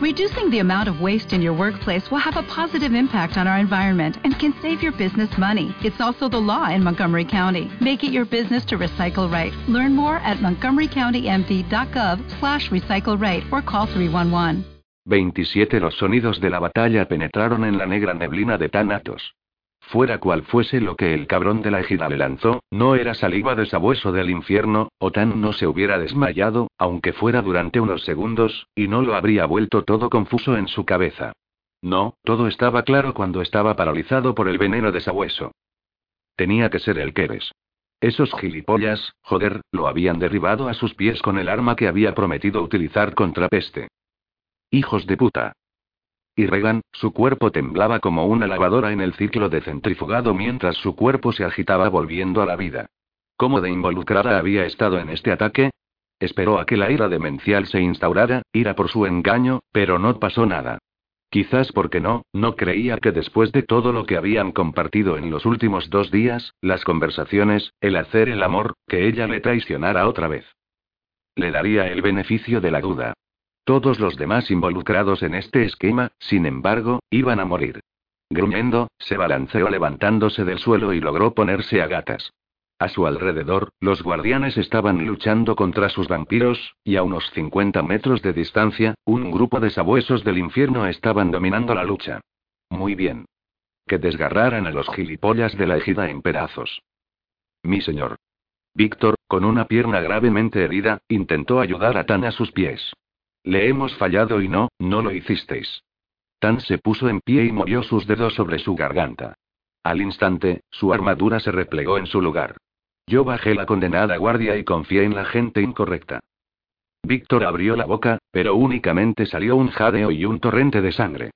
Reducing the amount of waste in your workplace will have a positive impact on our environment and can save your business money. It's also the law in Montgomery County. Make it your business to recycle right. Learn more at montgomerycountymd.gov slash recycle right or call 311. 27 Los sonidos de la batalla penetraron en la negra neblina de Thanatos. Fuera cual fuese lo que el cabrón de la ejida le lanzó, no era saliva de sabueso del infierno, o tan no se hubiera desmayado, aunque fuera durante unos segundos, y no lo habría vuelto todo confuso en su cabeza. No, todo estaba claro cuando estaba paralizado por el veneno de sabueso. Tenía que ser el Keres. Esos gilipollas, joder, lo habían derribado a sus pies con el arma que había prometido utilizar contra peste. Hijos de puta. Y Regan, su cuerpo temblaba como una lavadora en el ciclo de centrifugado mientras su cuerpo se agitaba volviendo a la vida. ¿Cómo de involucrada había estado en este ataque? Esperó a que la ira demencial se instaurara, ira por su engaño, pero no pasó nada. Quizás porque no, no creía que después de todo lo que habían compartido en los últimos dos días, las conversaciones, el hacer el amor, que ella le traicionara otra vez. Le daría el beneficio de la duda. Todos los demás involucrados en este esquema, sin embargo, iban a morir. Gruñendo, se balanceó levantándose del suelo y logró ponerse a gatas. A su alrededor, los guardianes estaban luchando contra sus vampiros, y a unos 50 metros de distancia, un grupo de sabuesos del infierno estaban dominando la lucha. Muy bien. Que desgarraran a los gilipollas de la ejida en pedazos. Mi señor. Víctor, con una pierna gravemente herida, intentó ayudar a Tan a sus pies. Le hemos fallado y no, no lo hicisteis. Tan se puso en pie y movió sus dedos sobre su garganta. Al instante, su armadura se replegó en su lugar. Yo bajé la condenada guardia y confié en la gente incorrecta. Víctor abrió la boca, pero únicamente salió un jadeo y un torrente de sangre.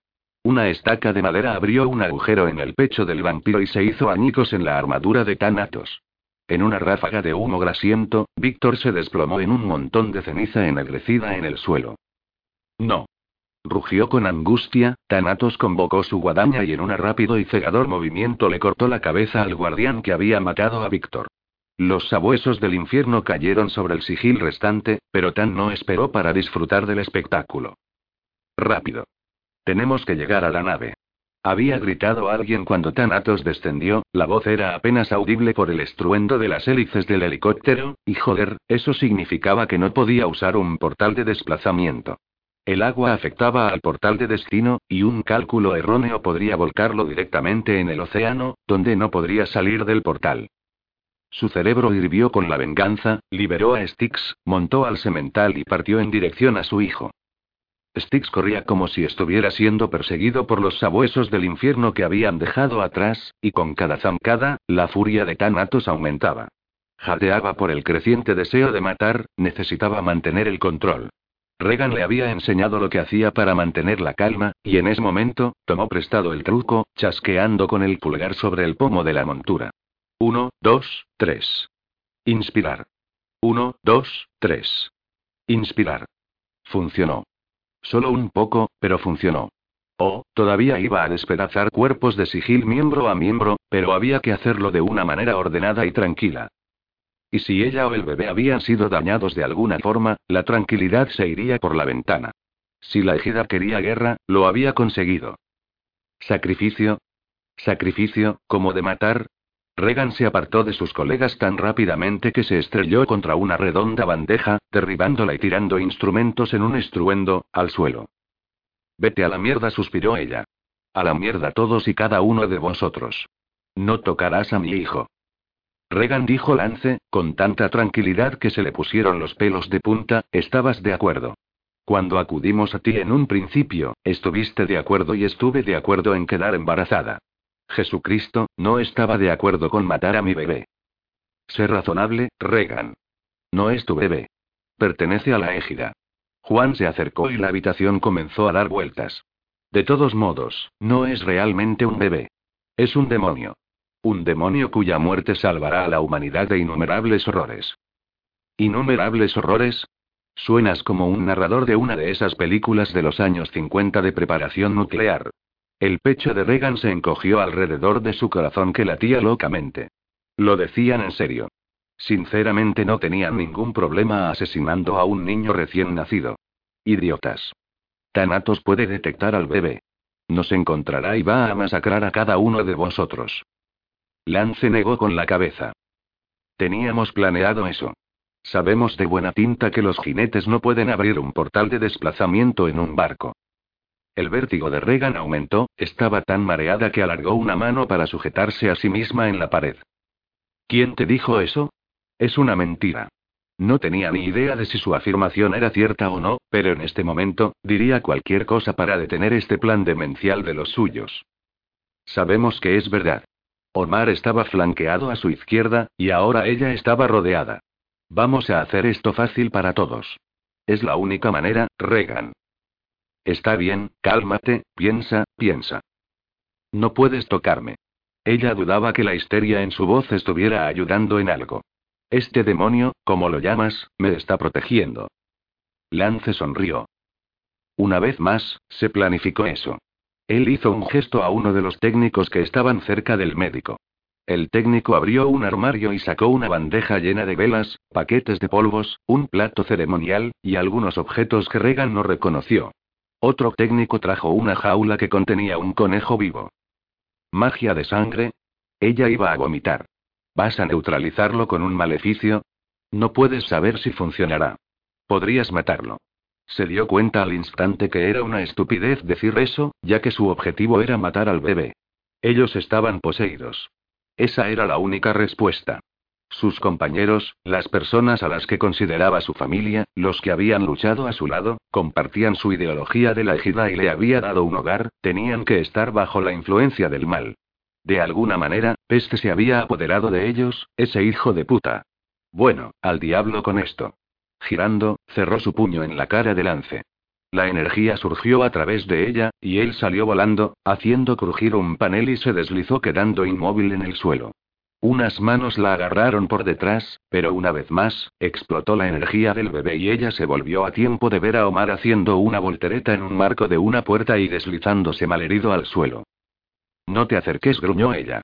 Una estaca de madera abrió un agujero en el pecho del vampiro y se hizo añicos en la armadura de Thanatos. En una ráfaga de humo grasiento, Víctor se desplomó en un montón de ceniza ennegrecida en el suelo. No. Rugió con angustia, Thanatos convocó su guadaña y en un rápido y cegador movimiento le cortó la cabeza al guardián que había matado a Víctor. Los sabuesos del infierno cayeron sobre el sigil restante, pero Tan no esperó para disfrutar del espectáculo. Rápido. Tenemos que llegar a la nave. Había gritado alguien cuando Thanatos descendió, la voz era apenas audible por el estruendo de las hélices del helicóptero, y joder, eso significaba que no podía usar un portal de desplazamiento. El agua afectaba al portal de destino, y un cálculo erróneo podría volcarlo directamente en el océano, donde no podría salir del portal. Su cerebro hirvió con la venganza, liberó a Styx, montó al semental y partió en dirección a su hijo. Styx corría como si estuviera siendo perseguido por los sabuesos del infierno que habían dejado atrás, y con cada zancada, la furia de Thanatos aumentaba. Jadeaba por el creciente deseo de matar, necesitaba mantener el control. Regan le había enseñado lo que hacía para mantener la calma, y en ese momento, tomó prestado el truco, chasqueando con el pulgar sobre el pomo de la montura. Uno, dos, tres. Inspirar. Uno, dos, tres. Inspirar. Funcionó. Solo un poco, pero funcionó. Oh, todavía iba a despedazar cuerpos de sigil miembro a miembro, pero había que hacerlo de una manera ordenada y tranquila. Y si ella o el bebé habían sido dañados de alguna forma, la tranquilidad se iría por la ventana. Si la ejida quería guerra, lo había conseguido. Sacrificio. Sacrificio, como de matar, Regan se apartó de sus colegas tan rápidamente que se estrelló contra una redonda bandeja, derribándola y tirando instrumentos en un estruendo, al suelo. Vete a la mierda, suspiró ella. A la mierda todos y cada uno de vosotros. No tocarás a mi hijo. Regan dijo Lance, con tanta tranquilidad que se le pusieron los pelos de punta, estabas de acuerdo. Cuando acudimos a ti en un principio, estuviste de acuerdo y estuve de acuerdo en quedar embarazada. Jesucristo, no estaba de acuerdo con matar a mi bebé. Sé razonable, Regan. No es tu bebé. Pertenece a la égida. Juan se acercó y la habitación comenzó a dar vueltas. De todos modos, no es realmente un bebé. Es un demonio. Un demonio cuya muerte salvará a la humanidad de innumerables horrores. ¿Innumerables horrores? Suenas como un narrador de una de esas películas de los años 50 de preparación nuclear. El pecho de Regan se encogió alrededor de su corazón que latía locamente. Lo decían en serio. Sinceramente no tenían ningún problema asesinando a un niño recién nacido. Idiotas. Thanatos puede detectar al bebé. Nos encontrará y va a masacrar a cada uno de vosotros. Lance negó con la cabeza. Teníamos planeado eso. Sabemos de buena tinta que los jinetes no pueden abrir un portal de desplazamiento en un barco. El vértigo de Regan aumentó, estaba tan mareada que alargó una mano para sujetarse a sí misma en la pared. ¿Quién te dijo eso? Es una mentira. No tenía ni idea de si su afirmación era cierta o no, pero en este momento, diría cualquier cosa para detener este plan demencial de los suyos. Sabemos que es verdad. Omar estaba flanqueado a su izquierda, y ahora ella estaba rodeada. Vamos a hacer esto fácil para todos. Es la única manera, Regan. Está bien, cálmate, piensa, piensa. No puedes tocarme. Ella dudaba que la histeria en su voz estuviera ayudando en algo. Este demonio, como lo llamas, me está protegiendo. Lance sonrió. Una vez más, se planificó eso. Él hizo un gesto a uno de los técnicos que estaban cerca del médico. El técnico abrió un armario y sacó una bandeja llena de velas, paquetes de polvos, un plato ceremonial, y algunos objetos que Regan no reconoció. Otro técnico trajo una jaula que contenía un conejo vivo. Magia de sangre. Ella iba a vomitar. ¿Vas a neutralizarlo con un maleficio? No puedes saber si funcionará. Podrías matarlo. Se dio cuenta al instante que era una estupidez decir eso, ya que su objetivo era matar al bebé. Ellos estaban poseídos. Esa era la única respuesta. Sus compañeros, las personas a las que consideraba su familia, los que habían luchado a su lado, compartían su ideología de la ejida y le había dado un hogar, tenían que estar bajo la influencia del mal. De alguna manera, Peste se había apoderado de ellos, ese hijo de puta. Bueno, al diablo con esto. Girando, cerró su puño en la cara de Lance. La energía surgió a través de ella, y él salió volando, haciendo crujir un panel y se deslizó quedando inmóvil en el suelo. Unas manos la agarraron por detrás, pero una vez más, explotó la energía del bebé y ella se volvió a tiempo de ver a Omar haciendo una voltereta en un marco de una puerta y deslizándose malherido al suelo. No te acerques, gruñó ella.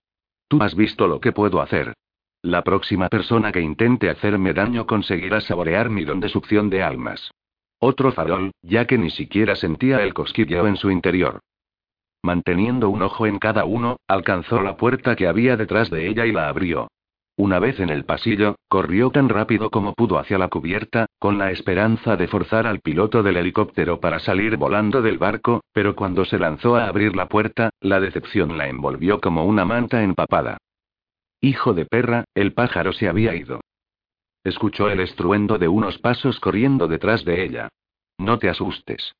Tú has visto lo que puedo hacer. La próxima persona que intente hacerme daño conseguirá saborear mi don de succión de almas. Otro farol, ya que ni siquiera sentía el cosquilleo en su interior. Manteniendo un ojo en cada uno, alcanzó la puerta que había detrás de ella y la abrió. Una vez en el pasillo, corrió tan rápido como pudo hacia la cubierta, con la esperanza de forzar al piloto del helicóptero para salir volando del barco, pero cuando se lanzó a abrir la puerta, la decepción la envolvió como una manta empapada. Hijo de perra, el pájaro se había ido. Escuchó el estruendo de unos pasos corriendo detrás de ella. No te asustes.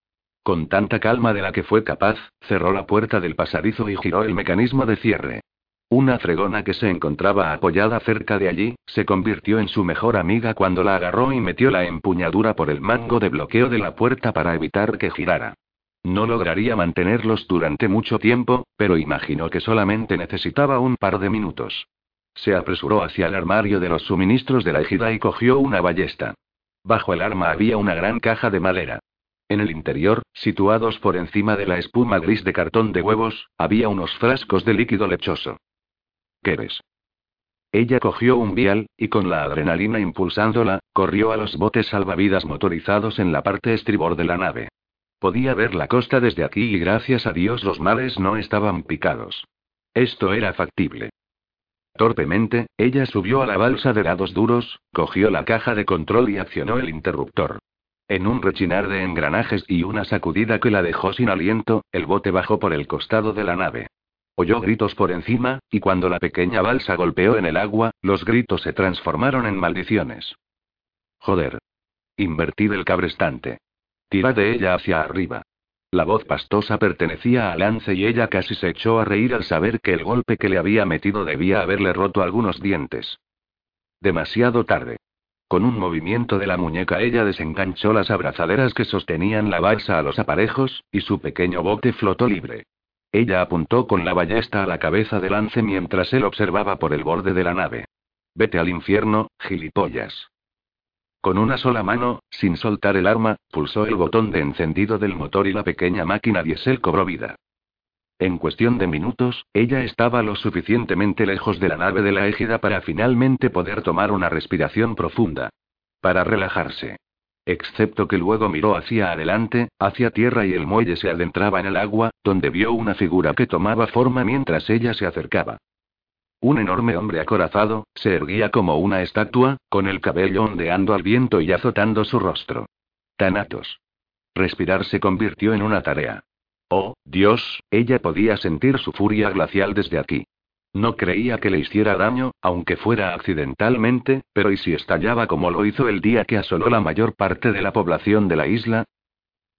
Con tanta calma de la que fue capaz, cerró la puerta del pasadizo y giró el mecanismo de cierre. Una fregona que se encontraba apoyada cerca de allí, se convirtió en su mejor amiga cuando la agarró y metió la empuñadura por el mango de bloqueo de la puerta para evitar que girara. No lograría mantenerlos durante mucho tiempo, pero imaginó que solamente necesitaba un par de minutos. Se apresuró hacia el armario de los suministros de la ejida y cogió una ballesta. Bajo el arma había una gran caja de madera. En el interior, situados por encima de la espuma gris de cartón de huevos, había unos frascos de líquido lechoso. ¿Qué ves? Ella cogió un vial, y con la adrenalina impulsándola, corrió a los botes salvavidas motorizados en la parte estribor de la nave. Podía ver la costa desde aquí y gracias a Dios los mares no estaban picados. Esto era factible. Torpemente, ella subió a la balsa de dados duros, cogió la caja de control y accionó el interruptor. En un rechinar de engranajes y una sacudida que la dejó sin aliento, el bote bajó por el costado de la nave. Oyó gritos por encima, y cuando la pequeña balsa golpeó en el agua, los gritos se transformaron en maldiciones. Joder. Invertid el cabrestante. Tira de ella hacia arriba. La voz pastosa pertenecía a Lance y ella casi se echó a reír al saber que el golpe que le había metido debía haberle roto algunos dientes. Demasiado tarde. Con un movimiento de la muñeca ella desenganchó las abrazaderas que sostenían la balsa a los aparejos, y su pequeño bote flotó libre. Ella apuntó con la ballesta a la cabeza de Lance mientras él observaba por el borde de la nave. Vete al infierno, gilipollas. Con una sola mano, sin soltar el arma, pulsó el botón de encendido del motor y la pequeña máquina diésel cobró vida. En cuestión de minutos, ella estaba lo suficientemente lejos de la nave de la égida para finalmente poder tomar una respiración profunda. Para relajarse. excepto que luego miró hacia adelante, hacia tierra y el muelle se adentraba en el agua, donde vio una figura que tomaba forma mientras ella se acercaba. Un enorme hombre acorazado, se erguía como una estatua, con el cabello ondeando al viento y azotando su rostro. Tanatos. Respirar se convirtió en una tarea. Oh, Dios, ella podía sentir su furia glacial desde aquí. No creía que le hiciera daño, aunque fuera accidentalmente, pero ¿y si estallaba como lo hizo el día que asoló la mayor parte de la población de la isla?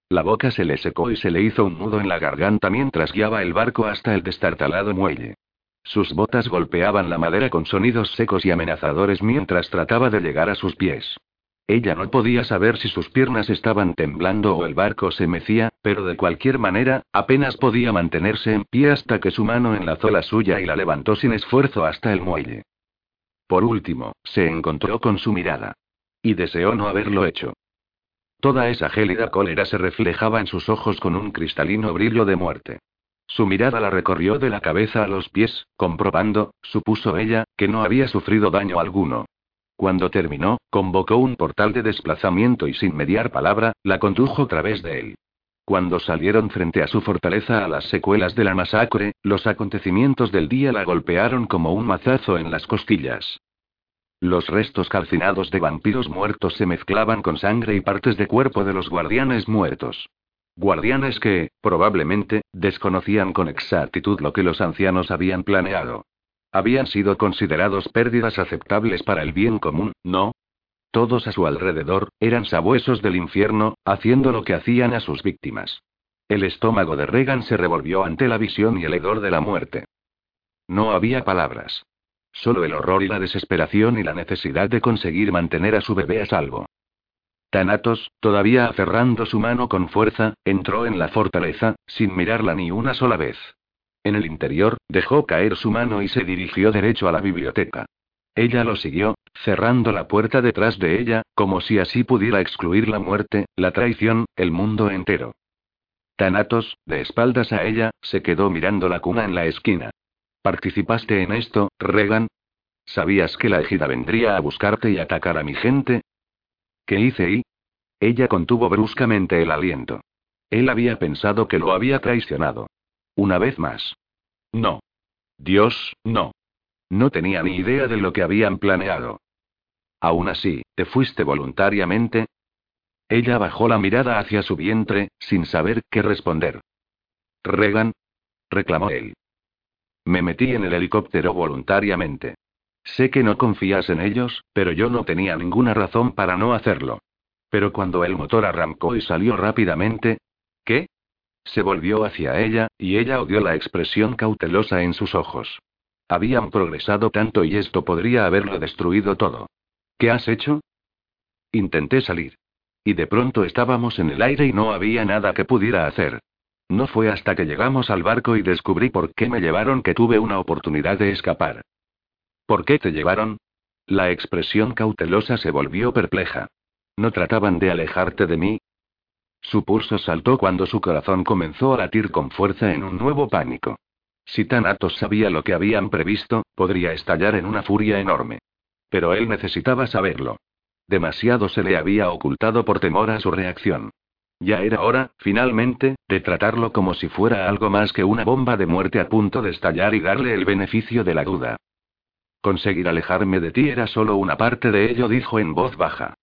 La boca se le secó y se le hizo un nudo en la garganta mientras guiaba el barco hasta el destartalado muelle. Sus botas golpeaban la madera con sonidos secos y amenazadores mientras trataba de llegar a sus pies. Ella no podía saber si sus piernas estaban temblando o el barco se mecía, pero de cualquier manera, apenas podía mantenerse en pie hasta que su mano enlazó la suya y la levantó sin esfuerzo hasta el muelle. Por último, se encontró con su mirada. Y deseó no haberlo hecho. Toda esa gélida cólera se reflejaba en sus ojos con un cristalino brillo de muerte. Su mirada la recorrió de la cabeza a los pies, comprobando, supuso ella, que no había sufrido daño alguno. Cuando terminó, convocó un portal de desplazamiento y sin mediar palabra, la condujo a través de él. Cuando salieron frente a su fortaleza a las secuelas de la masacre, los acontecimientos del día la golpearon como un mazazo en las costillas. Los restos calcinados de vampiros muertos se mezclaban con sangre y partes de cuerpo de los guardianes muertos. Guardianes que, probablemente, desconocían con exactitud lo que los ancianos habían planeado. Habían sido considerados pérdidas aceptables para el bien común, ¿no? Todos a su alrededor, eran sabuesos del infierno, haciendo lo que hacían a sus víctimas. El estómago de Regan se revolvió ante la visión y el hedor de la muerte. No había palabras. Solo el horror y la desesperación y la necesidad de conseguir mantener a su bebé a salvo. Thanatos, todavía aferrando su mano con fuerza, entró en la fortaleza, sin mirarla ni una sola vez. En el interior, dejó caer su mano y se dirigió derecho a la biblioteca. Ella lo siguió, cerrando la puerta detrás de ella, como si así pudiera excluir la muerte, la traición, el mundo entero. Thanatos, de espaldas a ella, se quedó mirando la cuna en la esquina. ¿Participaste en esto, Regan? ¿Sabías que la ejida vendría a buscarte y atacar a mi gente? ¿Qué hice y? Ella contuvo bruscamente el aliento. Él había pensado que lo había traicionado. Una vez más. No. Dios, no. No tenía ni idea de lo que habían planeado. Aún así, ¿te fuiste voluntariamente? Ella bajó la mirada hacia su vientre, sin saber qué responder. Regan. reclamó él. Me metí en el helicóptero voluntariamente. Sé que no confías en ellos, pero yo no tenía ninguna razón para no hacerlo. Pero cuando el motor arrancó y salió rápidamente... Se volvió hacia ella, y ella odió la expresión cautelosa en sus ojos. Habían progresado tanto y esto podría haberlo destruido todo. ¿Qué has hecho? Intenté salir. Y de pronto estábamos en el aire y no había nada que pudiera hacer. No fue hasta que llegamos al barco y descubrí por qué me llevaron que tuve una oportunidad de escapar. ¿Por qué te llevaron? La expresión cautelosa se volvió perpleja. ¿No trataban de alejarte de mí? Su pulso saltó cuando su corazón comenzó a latir con fuerza en un nuevo pánico. Si Thanatos sabía lo que habían previsto, podría estallar en una furia enorme. Pero él necesitaba saberlo. Demasiado se le había ocultado por temor a su reacción. Ya era hora, finalmente, de tratarlo como si fuera algo más que una bomba de muerte a punto de estallar y darle el beneficio de la duda. Conseguir alejarme de ti era solo una parte de ello, dijo en voz baja.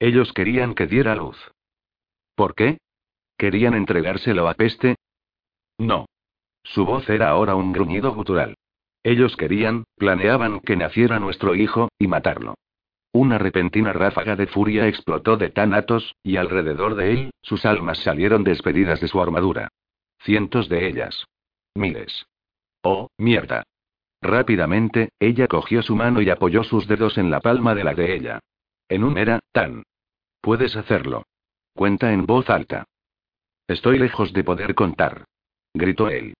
Ellos querían que diera luz. ¿Por qué? ¿Querían entregárselo a peste? No. Su voz era ahora un gruñido gutural. Ellos querían, planeaban que naciera nuestro hijo, y matarlo. Una repentina ráfaga de furia explotó de Thanatos, y alrededor de él, sus almas salieron despedidas de su armadura. Cientos de ellas. Miles. Oh, mierda. Rápidamente, ella cogió su mano y apoyó sus dedos en la palma de la de ella. En un era, tan. Puedes hacerlo. Cuenta en voz alta. Estoy lejos de poder contar. Gritó él.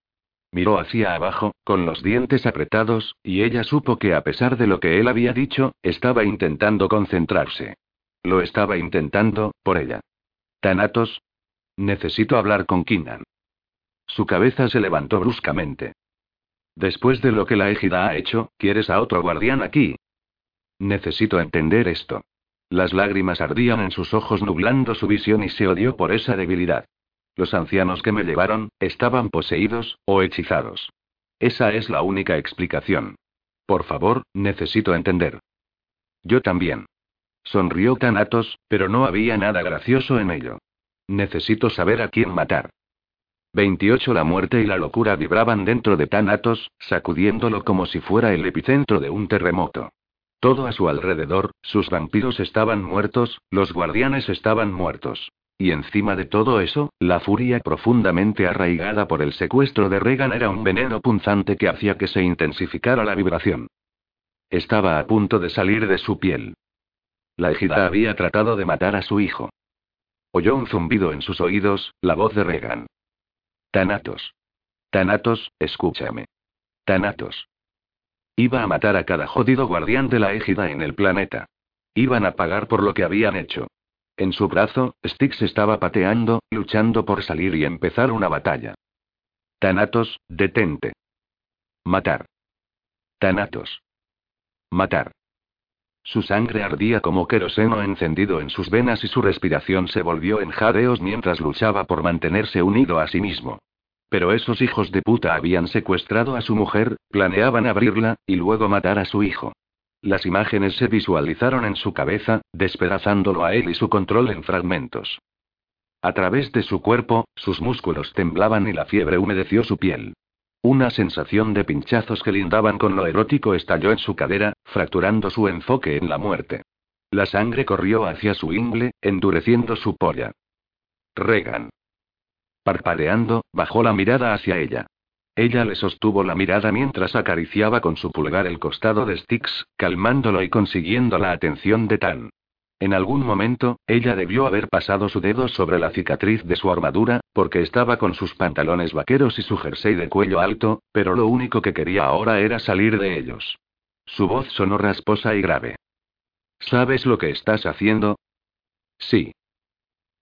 Miró hacia abajo, con los dientes apretados, y ella supo que a pesar de lo que él había dicho, estaba intentando concentrarse. Lo estaba intentando, por ella. Tanatos. Necesito hablar con Kinan. Su cabeza se levantó bruscamente. Después de lo que la égida ha hecho, ¿quieres a otro guardián aquí? Necesito entender esto. Las lágrimas ardían en sus ojos nublando su visión y se odió por esa debilidad. Los ancianos que me llevaron, estaban poseídos, o hechizados. Esa es la única explicación. Por favor, necesito entender. Yo también. Sonrió Thanatos, pero no había nada gracioso en ello. Necesito saber a quién matar. 28 La muerte y la locura vibraban dentro de Thanatos, sacudiéndolo como si fuera el epicentro de un terremoto. Todo a su alrededor, sus vampiros estaban muertos, los guardianes estaban muertos. Y encima de todo eso, la furia profundamente arraigada por el secuestro de Regan era un veneno punzante que hacía que se intensificara la vibración. Estaba a punto de salir de su piel. La ejida había tratado de matar a su hijo. Oyó un zumbido en sus oídos, la voz de Regan. Tanatos. Tanatos, escúchame. Tanatos. Iba a matar a cada jodido guardián de la égida en el planeta. Iban a pagar por lo que habían hecho. En su brazo, Styx estaba pateando, luchando por salir y empezar una batalla. Tanatos, detente. Matar. Tanatos. Matar. Su sangre ardía como queroseno encendido en sus venas y su respiración se volvió en jadeos mientras luchaba por mantenerse unido a sí mismo. Pero esos hijos de puta habían secuestrado a su mujer, planeaban abrirla, y luego matar a su hijo. Las imágenes se visualizaron en su cabeza, despedazándolo a él y su control en fragmentos. A través de su cuerpo, sus músculos temblaban y la fiebre humedeció su piel. Una sensación de pinchazos que lindaban con lo erótico estalló en su cadera, fracturando su enfoque en la muerte. La sangre corrió hacia su ingle, endureciendo su polla. Regan. Parpadeando, bajó la mirada hacia ella. Ella le sostuvo la mirada mientras acariciaba con su pulgar el costado de Styx, calmándolo y consiguiendo la atención de Tan. En algún momento, ella debió haber pasado su dedo sobre la cicatriz de su armadura, porque estaba con sus pantalones vaqueros y su jersey de cuello alto, pero lo único que quería ahora era salir de ellos. Su voz sonó rasposa y grave. ¿Sabes lo que estás haciendo? Sí.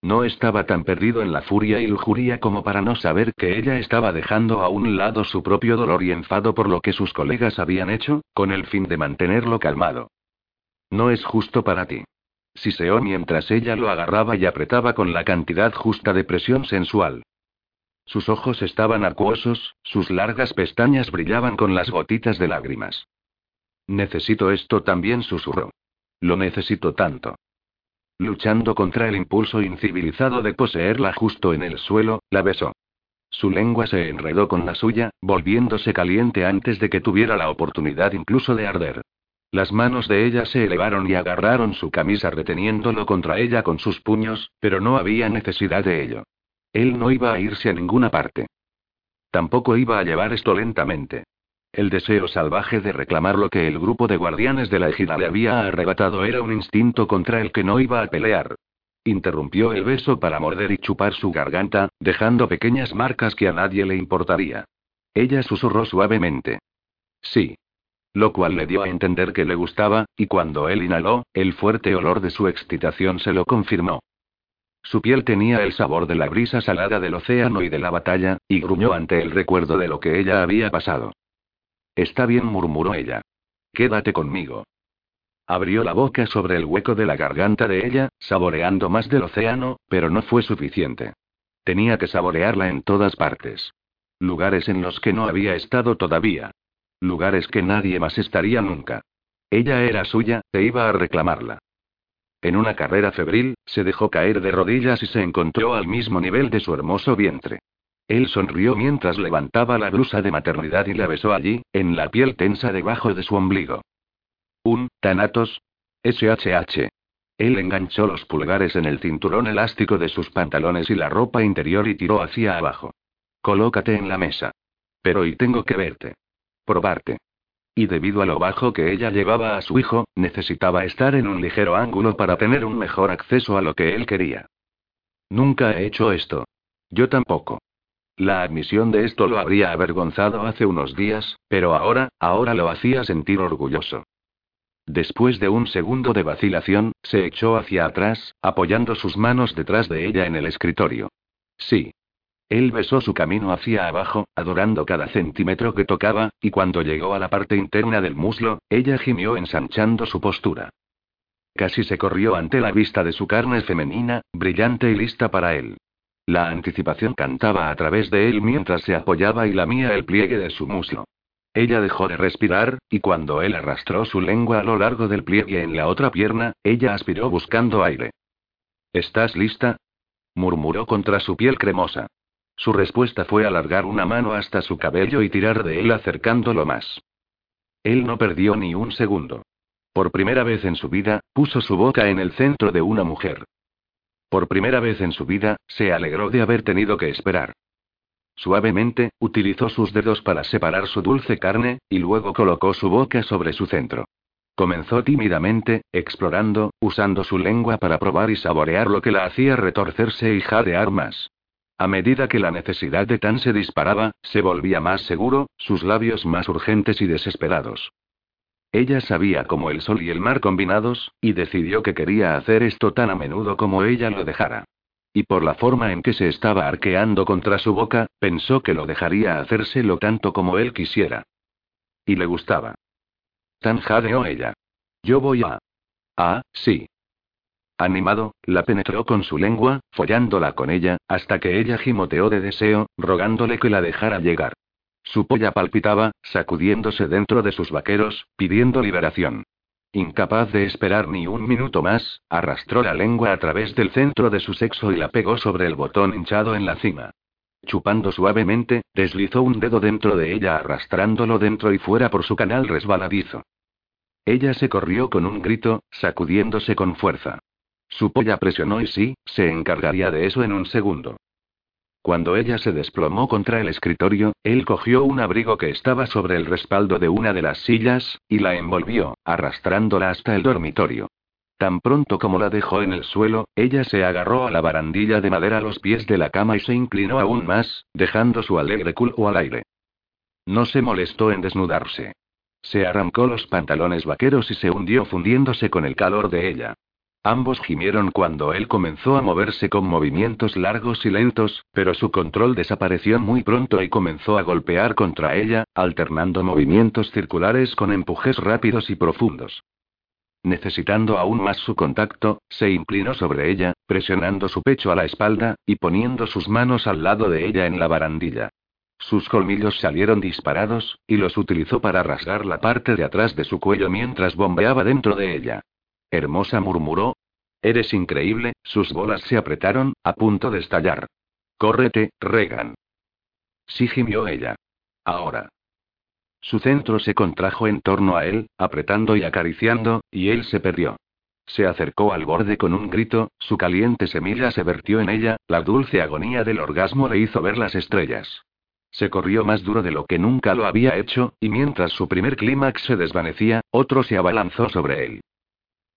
No estaba tan perdido en la furia y lujuria como para no saber que ella estaba dejando a un lado su propio dolor y enfado por lo que sus colegas habían hecho, con el fin de mantenerlo calmado. No es justo para ti siseó mientras ella lo agarraba y apretaba con la cantidad justa de presión sensual. Sus ojos estaban acuosos, sus largas pestañas brillaban con las gotitas de lágrimas. Necesito esto también, susurró. Lo necesito tanto. Luchando contra el impulso incivilizado de poseerla justo en el suelo, la besó. Su lengua se enredó con la suya, volviéndose caliente antes de que tuviera la oportunidad incluso de arder. Las manos de ella se elevaron y agarraron su camisa reteniéndolo contra ella con sus puños, pero no había necesidad de ello. Él no iba a irse a ninguna parte. Tampoco iba a llevar esto lentamente. El deseo salvaje de reclamar lo que el grupo de guardianes de la ejida le había arrebatado era un instinto contra el que no iba a pelear. Interrumpió el beso para morder y chupar su garganta, dejando pequeñas marcas que a nadie le importaría. Ella susurró suavemente. Sí lo cual le dio a entender que le gustaba, y cuando él inhaló, el fuerte olor de su excitación se lo confirmó. Su piel tenía el sabor de la brisa salada del océano y de la batalla, y gruñó ante el recuerdo de lo que ella había pasado. Está bien, murmuró ella. Quédate conmigo. Abrió la boca sobre el hueco de la garganta de ella, saboreando más del océano, pero no fue suficiente. Tenía que saborearla en todas partes. Lugares en los que no había estado todavía. Lugares que nadie más estaría nunca. Ella era suya, e iba a reclamarla. En una carrera febril, se dejó caer de rodillas y se encontró al mismo nivel de su hermoso vientre. Él sonrió mientras levantaba la blusa de maternidad y la besó allí, en la piel tensa debajo de su ombligo. Un, Tanatos. SHH. Él enganchó los pulgares en el cinturón elástico de sus pantalones y la ropa interior y tiró hacia abajo. Colócate en la mesa. Pero y tengo que verte probarte. Y debido a lo bajo que ella llevaba a su hijo, necesitaba estar en un ligero ángulo para tener un mejor acceso a lo que él quería. Nunca he hecho esto. Yo tampoco. La admisión de esto lo habría avergonzado hace unos días, pero ahora, ahora lo hacía sentir orgulloso. Después de un segundo de vacilación, se echó hacia atrás, apoyando sus manos detrás de ella en el escritorio. Sí, él besó su camino hacia abajo, adorando cada centímetro que tocaba, y cuando llegó a la parte interna del muslo, ella gimió ensanchando su postura. casi se corrió ante la vista de su carne femenina, brillante y lista para él. La anticipación cantaba a través de él mientras se apoyaba y lamía el pliegue de su muslo. Ella dejó de respirar, y cuando él arrastró su lengua a lo largo del pliegue en la otra pierna, ella aspiró buscando aire. ¿Estás lista? murmuró contra su piel cremosa. Su respuesta fue alargar una mano hasta su cabello y tirar de él acercándolo más. Él no perdió ni un segundo. Por primera vez en su vida, puso su boca en el centro de una mujer. Por primera vez en su vida, se alegró de haber tenido que esperar. Suavemente, utilizó sus dedos para separar su dulce carne, y luego colocó su boca sobre su centro. Comenzó tímidamente, explorando, usando su lengua para probar y saborear lo que la hacía retorcerse y jadear más. A medida que la necesidad de Tan se disparaba, se volvía más seguro, sus labios más urgentes y desesperados. Ella sabía como el sol y el mar combinados, y decidió que quería hacer esto tan a menudo como ella lo dejara. Y por la forma en que se estaba arqueando contra su boca, pensó que lo dejaría hacérselo tanto como él quisiera. Y le gustaba. Tan jadeó ella. Yo voy a. Ah, sí. Animado, la penetró con su lengua, follándola con ella, hasta que ella gimoteó de deseo, rogándole que la dejara llegar. Su polla palpitaba, sacudiéndose dentro de sus vaqueros, pidiendo liberación. Incapaz de esperar ni un minuto más, arrastró la lengua a través del centro de su sexo y la pegó sobre el botón hinchado en la cima. Chupando suavemente, deslizó un dedo dentro de ella arrastrándolo dentro y fuera por su canal resbaladizo. Ella se corrió con un grito, sacudiéndose con fuerza. Su polla presionó y sí, se encargaría de eso en un segundo. Cuando ella se desplomó contra el escritorio, él cogió un abrigo que estaba sobre el respaldo de una de las sillas, y la envolvió, arrastrándola hasta el dormitorio. Tan pronto como la dejó en el suelo, ella se agarró a la barandilla de madera a los pies de la cama y se inclinó aún más, dejando su alegre culo al aire. No se molestó en desnudarse. Se arrancó los pantalones vaqueros y se hundió fundiéndose con el calor de ella. Ambos gimieron cuando él comenzó a moverse con movimientos largos y lentos, pero su control desapareció muy pronto y comenzó a golpear contra ella, alternando movimientos circulares con empujes rápidos y profundos. Necesitando aún más su contacto, se inclinó sobre ella, presionando su pecho a la espalda, y poniendo sus manos al lado de ella en la barandilla. Sus colmillos salieron disparados, y los utilizó para rasgar la parte de atrás de su cuello mientras bombeaba dentro de ella. Hermosa murmuró. Eres increíble, sus bolas se apretaron, a punto de estallar. Córrete, Regan. Sí gimió ella. Ahora. Su centro se contrajo en torno a él, apretando y acariciando, y él se perdió. Se acercó al borde con un grito, su caliente semilla se vertió en ella, la dulce agonía del orgasmo le hizo ver las estrellas. Se corrió más duro de lo que nunca lo había hecho, y mientras su primer clímax se desvanecía, otro se abalanzó sobre él.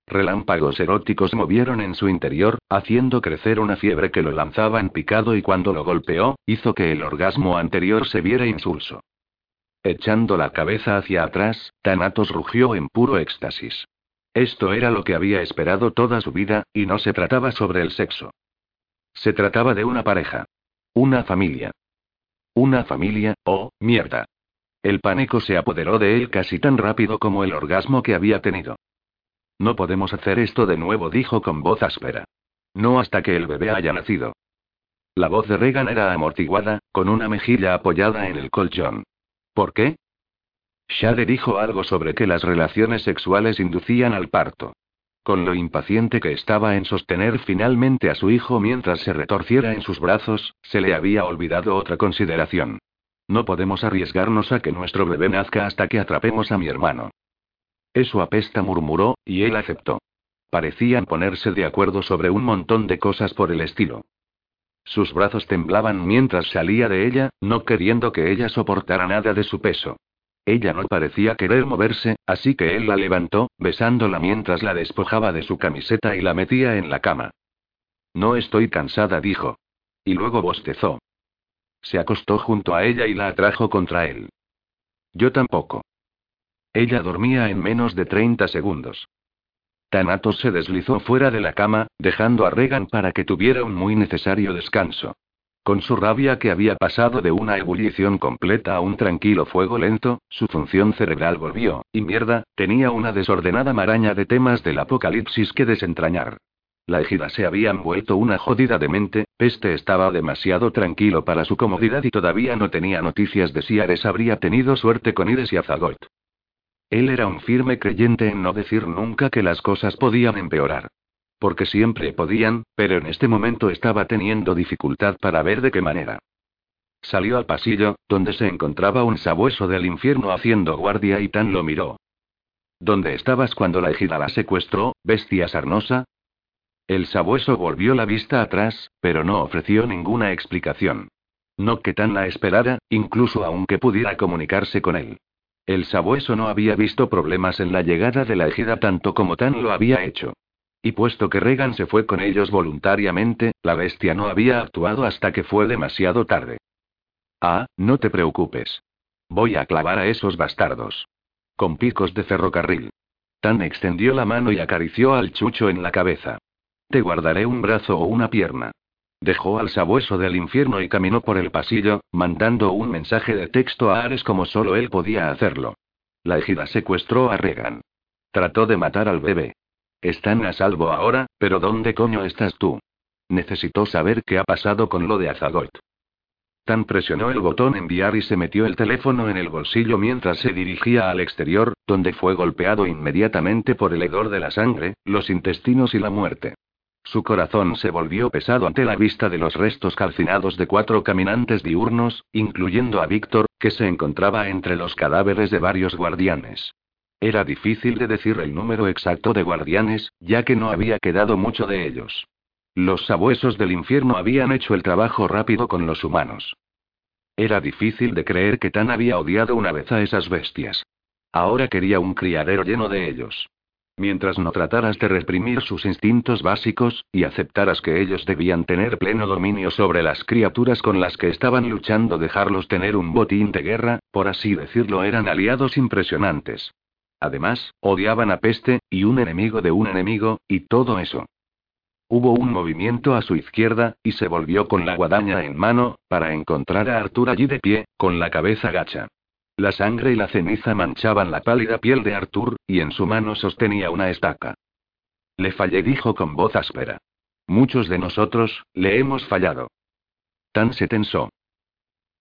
Relámpagos eróticos movieron en su interior, haciendo crecer una fiebre que lo lanzaba en picado y cuando lo golpeó, hizo que el orgasmo anterior se viera insulso. Echando la cabeza hacia atrás, Thanatos rugió en puro éxtasis. Esto era lo que había esperado toda su vida, y no se trataba sobre el sexo. Se trataba de una pareja. Una familia. Una familia, oh, mierda. El pánico se apoderó de él casi tan rápido como el orgasmo que había tenido. No podemos hacer esto de nuevo, dijo con voz áspera. No hasta que el bebé haya nacido. La voz de Regan era amortiguada, con una mejilla apoyada en el colchón. ¿Por qué? Shade dijo algo sobre que las relaciones sexuales inducían al parto. Con lo impaciente que estaba en sostener finalmente a su hijo mientras se retorciera en sus brazos, se le había olvidado otra consideración. No podemos arriesgarnos a que nuestro bebé nazca hasta que atrapemos a mi hermano. Eso apesta, murmuró, y él aceptó. Parecían ponerse de acuerdo sobre un montón de cosas por el estilo. Sus brazos temblaban mientras salía de ella, no queriendo que ella soportara nada de su peso. Ella no parecía querer moverse, así que él la levantó, besándola mientras la despojaba de su camiseta y la metía en la cama. No estoy cansada, dijo. Y luego bostezó. Se acostó junto a ella y la atrajo contra él. Yo tampoco. Ella dormía en menos de 30 segundos. Thanatos se deslizó fuera de la cama, dejando a Regan para que tuviera un muy necesario descanso. con su rabia que había pasado de una ebullición completa a un tranquilo fuego lento, su función cerebral volvió, y mierda, tenía una desordenada maraña de temas del apocalipsis que desentrañar. La ejida se había vuelto una jodida demente, Peste estaba demasiado tranquilo para su comodidad y todavía no tenía noticias de si Ares habría tenido suerte con Ides y Azagot. Él era un firme creyente en no decir nunca que las cosas podían empeorar. Porque siempre podían, pero en este momento estaba teniendo dificultad para ver de qué manera. Salió al pasillo, donde se encontraba un sabueso del infierno haciendo guardia y Tan lo miró. ¿Dónde estabas cuando la ejida la secuestró, bestia sarnosa? El sabueso volvió la vista atrás, pero no ofreció ninguna explicación. No que Tan la esperara, incluso aunque pudiera comunicarse con él. El sabueso no había visto problemas en la llegada de la ejida tanto como Tan lo había hecho. Y puesto que Regan se fue con ellos voluntariamente, la bestia no había actuado hasta que fue demasiado tarde. Ah, no te preocupes. Voy a clavar a esos bastardos. Con picos de ferrocarril. Tan extendió la mano y acarició al chucho en la cabeza. Te guardaré un brazo o una pierna. Dejó al sabueso del infierno y caminó por el pasillo, mandando un mensaje de texto a Ares como solo él podía hacerlo. La ejida secuestró a Regan. Trató de matar al bebé. Están a salvo ahora, pero ¿dónde coño estás tú? Necesitó saber qué ha pasado con lo de Azagot. Tan presionó el botón enviar y se metió el teléfono en el bolsillo mientras se dirigía al exterior, donde fue golpeado inmediatamente por el hedor de la sangre, los intestinos y la muerte. Su corazón se volvió pesado ante la vista de los restos calcinados de cuatro caminantes diurnos, incluyendo a Víctor, que se encontraba entre los cadáveres de varios guardianes. Era difícil de decir el número exacto de guardianes, ya que no había quedado mucho de ellos. Los sabuesos del infierno habían hecho el trabajo rápido con los humanos. Era difícil de creer que Tan había odiado una vez a esas bestias. Ahora quería un criadero lleno de ellos. Mientras no trataras de reprimir sus instintos básicos, y aceptaras que ellos debían tener pleno dominio sobre las criaturas con las que estaban luchando, dejarlos tener un botín de guerra, por así decirlo, eran aliados impresionantes. Además, odiaban a Peste, y un enemigo de un enemigo, y todo eso. Hubo un movimiento a su izquierda, y se volvió con la guadaña en mano, para encontrar a Artur allí de pie, con la cabeza gacha. La sangre y la ceniza manchaban la pálida piel de Arthur, y en su mano sostenía una estaca. Le fallé, dijo con voz áspera. Muchos de nosotros, le hemos fallado. Tan se tensó.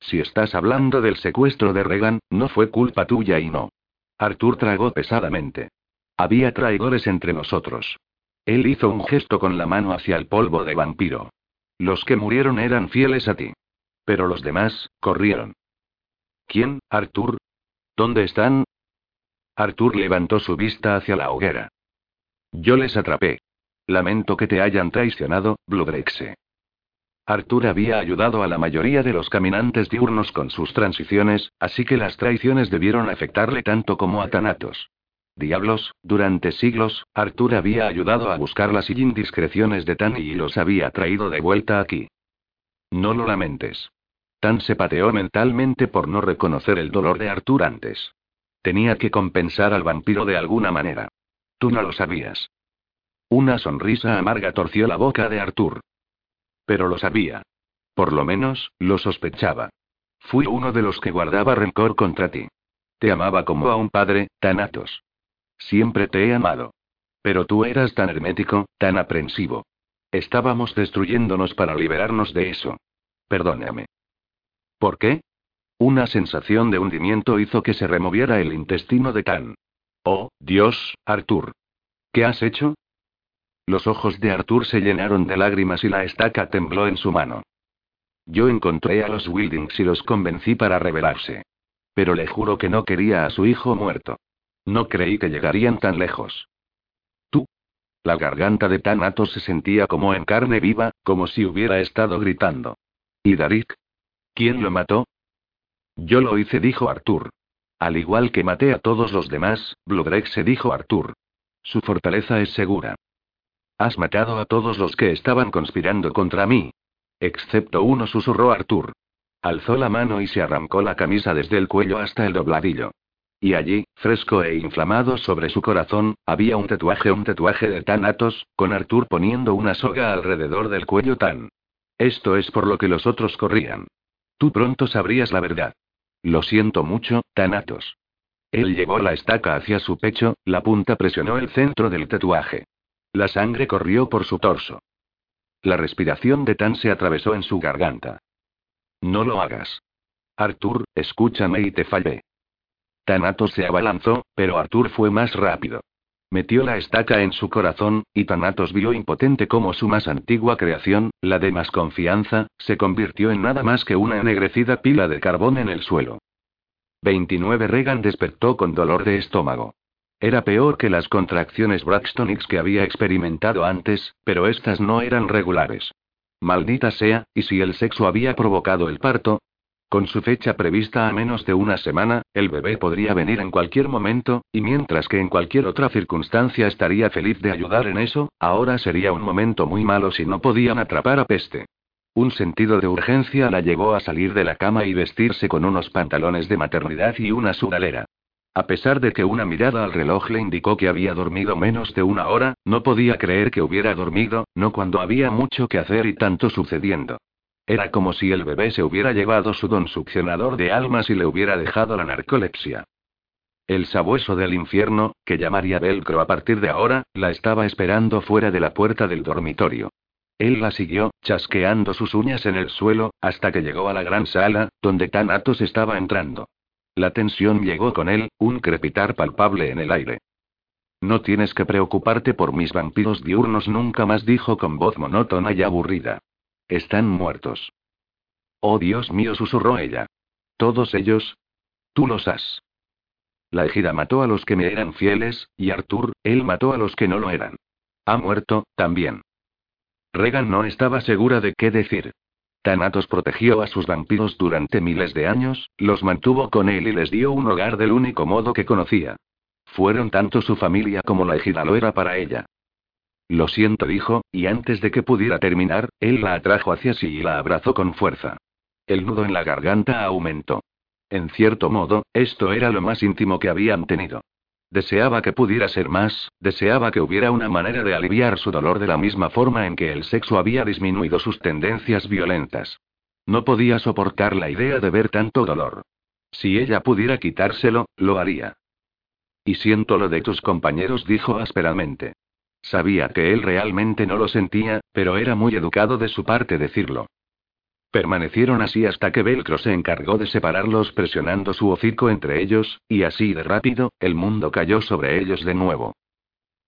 Si estás hablando del secuestro de Regan, no fue culpa tuya y no. Arthur tragó pesadamente. Había traidores entre nosotros. Él hizo un gesto con la mano hacia el polvo de vampiro. Los que murieron eran fieles a ti. Pero los demás, corrieron. ¿Quién, Arthur? ¿Dónde están? Arthur levantó su vista hacia la hoguera. Yo les atrapé. Lamento que te hayan traicionado, Bloodrexe. Arthur había ayudado a la mayoría de los caminantes diurnos con sus transiciones, así que las traiciones debieron afectarle tanto como a Thanatos. Diablos, durante siglos, Arthur había ayudado a buscar las indiscreciones de Tani y los había traído de vuelta aquí. No lo lamentes. Tan se pateó mentalmente por no reconocer el dolor de Arthur antes. Tenía que compensar al vampiro de alguna manera. Tú no lo sabías. Una sonrisa amarga torció la boca de Arthur. Pero lo sabía. Por lo menos, lo sospechaba. Fui uno de los que guardaba rencor contra ti. Te amaba como a un padre, Tanatos. Siempre te he amado. Pero tú eras tan hermético, tan aprensivo. Estábamos destruyéndonos para liberarnos de eso. Perdóname. ¿Por qué? Una sensación de hundimiento hizo que se removiera el intestino de Tan. Oh, Dios, Arthur. ¿Qué has hecho? Los ojos de Arthur se llenaron de lágrimas y la estaca tembló en su mano. Yo encontré a los Wildings y los convencí para rebelarse. Pero le juro que no quería a su hijo muerto. No creí que llegarían tan lejos. ¿Tú? La garganta de Tanatos se sentía como en carne viva, como si hubiera estado gritando. ¿Y Darik? ¿Quién lo mató? Yo lo hice, dijo Arthur. Al igual que maté a todos los demás, Bloodrex se dijo Arthur. Su fortaleza es segura. Has matado a todos los que estaban conspirando contra mí. Excepto uno, susurró Arthur. Alzó la mano y se arrancó la camisa desde el cuello hasta el dobladillo. Y allí, fresco e inflamado sobre su corazón, había un tatuaje, un tatuaje de Thanatos, con Arthur poniendo una soga alrededor del cuello tan. Esto es por lo que los otros corrían. Tú pronto sabrías la verdad. Lo siento mucho, Thanatos. Él llevó la estaca hacia su pecho, la punta presionó el centro del tatuaje. La sangre corrió por su torso. La respiración de Tan se atravesó en su garganta. No lo hagas. Arthur, escúchame y te fallé. Thanatos se abalanzó, pero Arthur fue más rápido. Metió la estaca en su corazón, y Thanatos vio impotente como su más antigua creación, la de más confianza, se convirtió en nada más que una ennegrecida pila de carbón en el suelo. 29 Regan despertó con dolor de estómago. Era peor que las contracciones Braxton que había experimentado antes, pero estas no eran regulares. Maldita sea, ¿y si el sexo había provocado el parto? Con su fecha prevista a menos de una semana, el bebé podría venir en cualquier momento, y mientras que en cualquier otra circunstancia estaría feliz de ayudar en eso, ahora sería un momento muy malo si no podían atrapar a peste. Un sentido de urgencia la llevó a salir de la cama y vestirse con unos pantalones de maternidad y una sudalera. A pesar de que una mirada al reloj le indicó que había dormido menos de una hora, no podía creer que hubiera dormido, no cuando había mucho que hacer y tanto sucediendo. Era como si el bebé se hubiera llevado su don succionador de almas y le hubiera dejado la narcolepsia. El sabueso del infierno, que llamaría Velcro a partir de ahora, la estaba esperando fuera de la puerta del dormitorio. Él la siguió, chasqueando sus uñas en el suelo, hasta que llegó a la gran sala, donde Thanatos estaba entrando. La tensión llegó con él, un crepitar palpable en el aire. No tienes que preocuparte por mis vampiros diurnos, nunca más dijo con voz monótona y aburrida. Están muertos. Oh Dios mío, susurró ella. Todos ellos. Tú los has. La ejida mató a los que me eran fieles, y Arthur, él mató a los que no lo eran. Ha muerto, también. Regan no estaba segura de qué decir. Thanatos protegió a sus vampiros durante miles de años, los mantuvo con él y les dio un hogar del único modo que conocía. Fueron tanto su familia como la ejida lo era para ella. Lo siento, dijo, y antes de que pudiera terminar, él la atrajo hacia sí y la abrazó con fuerza. El nudo en la garganta aumentó. En cierto modo, esto era lo más íntimo que habían tenido. Deseaba que pudiera ser más, deseaba que hubiera una manera de aliviar su dolor de la misma forma en que el sexo había disminuido sus tendencias violentas. No podía soportar la idea de ver tanto dolor. Si ella pudiera quitárselo, lo haría. Y siento lo de tus compañeros, dijo ásperamente. Sabía que él realmente no lo sentía, pero era muy educado de su parte decirlo. Permanecieron así hasta que Velcro se encargó de separarlos presionando su hocico entre ellos, y así de rápido, el mundo cayó sobre ellos de nuevo.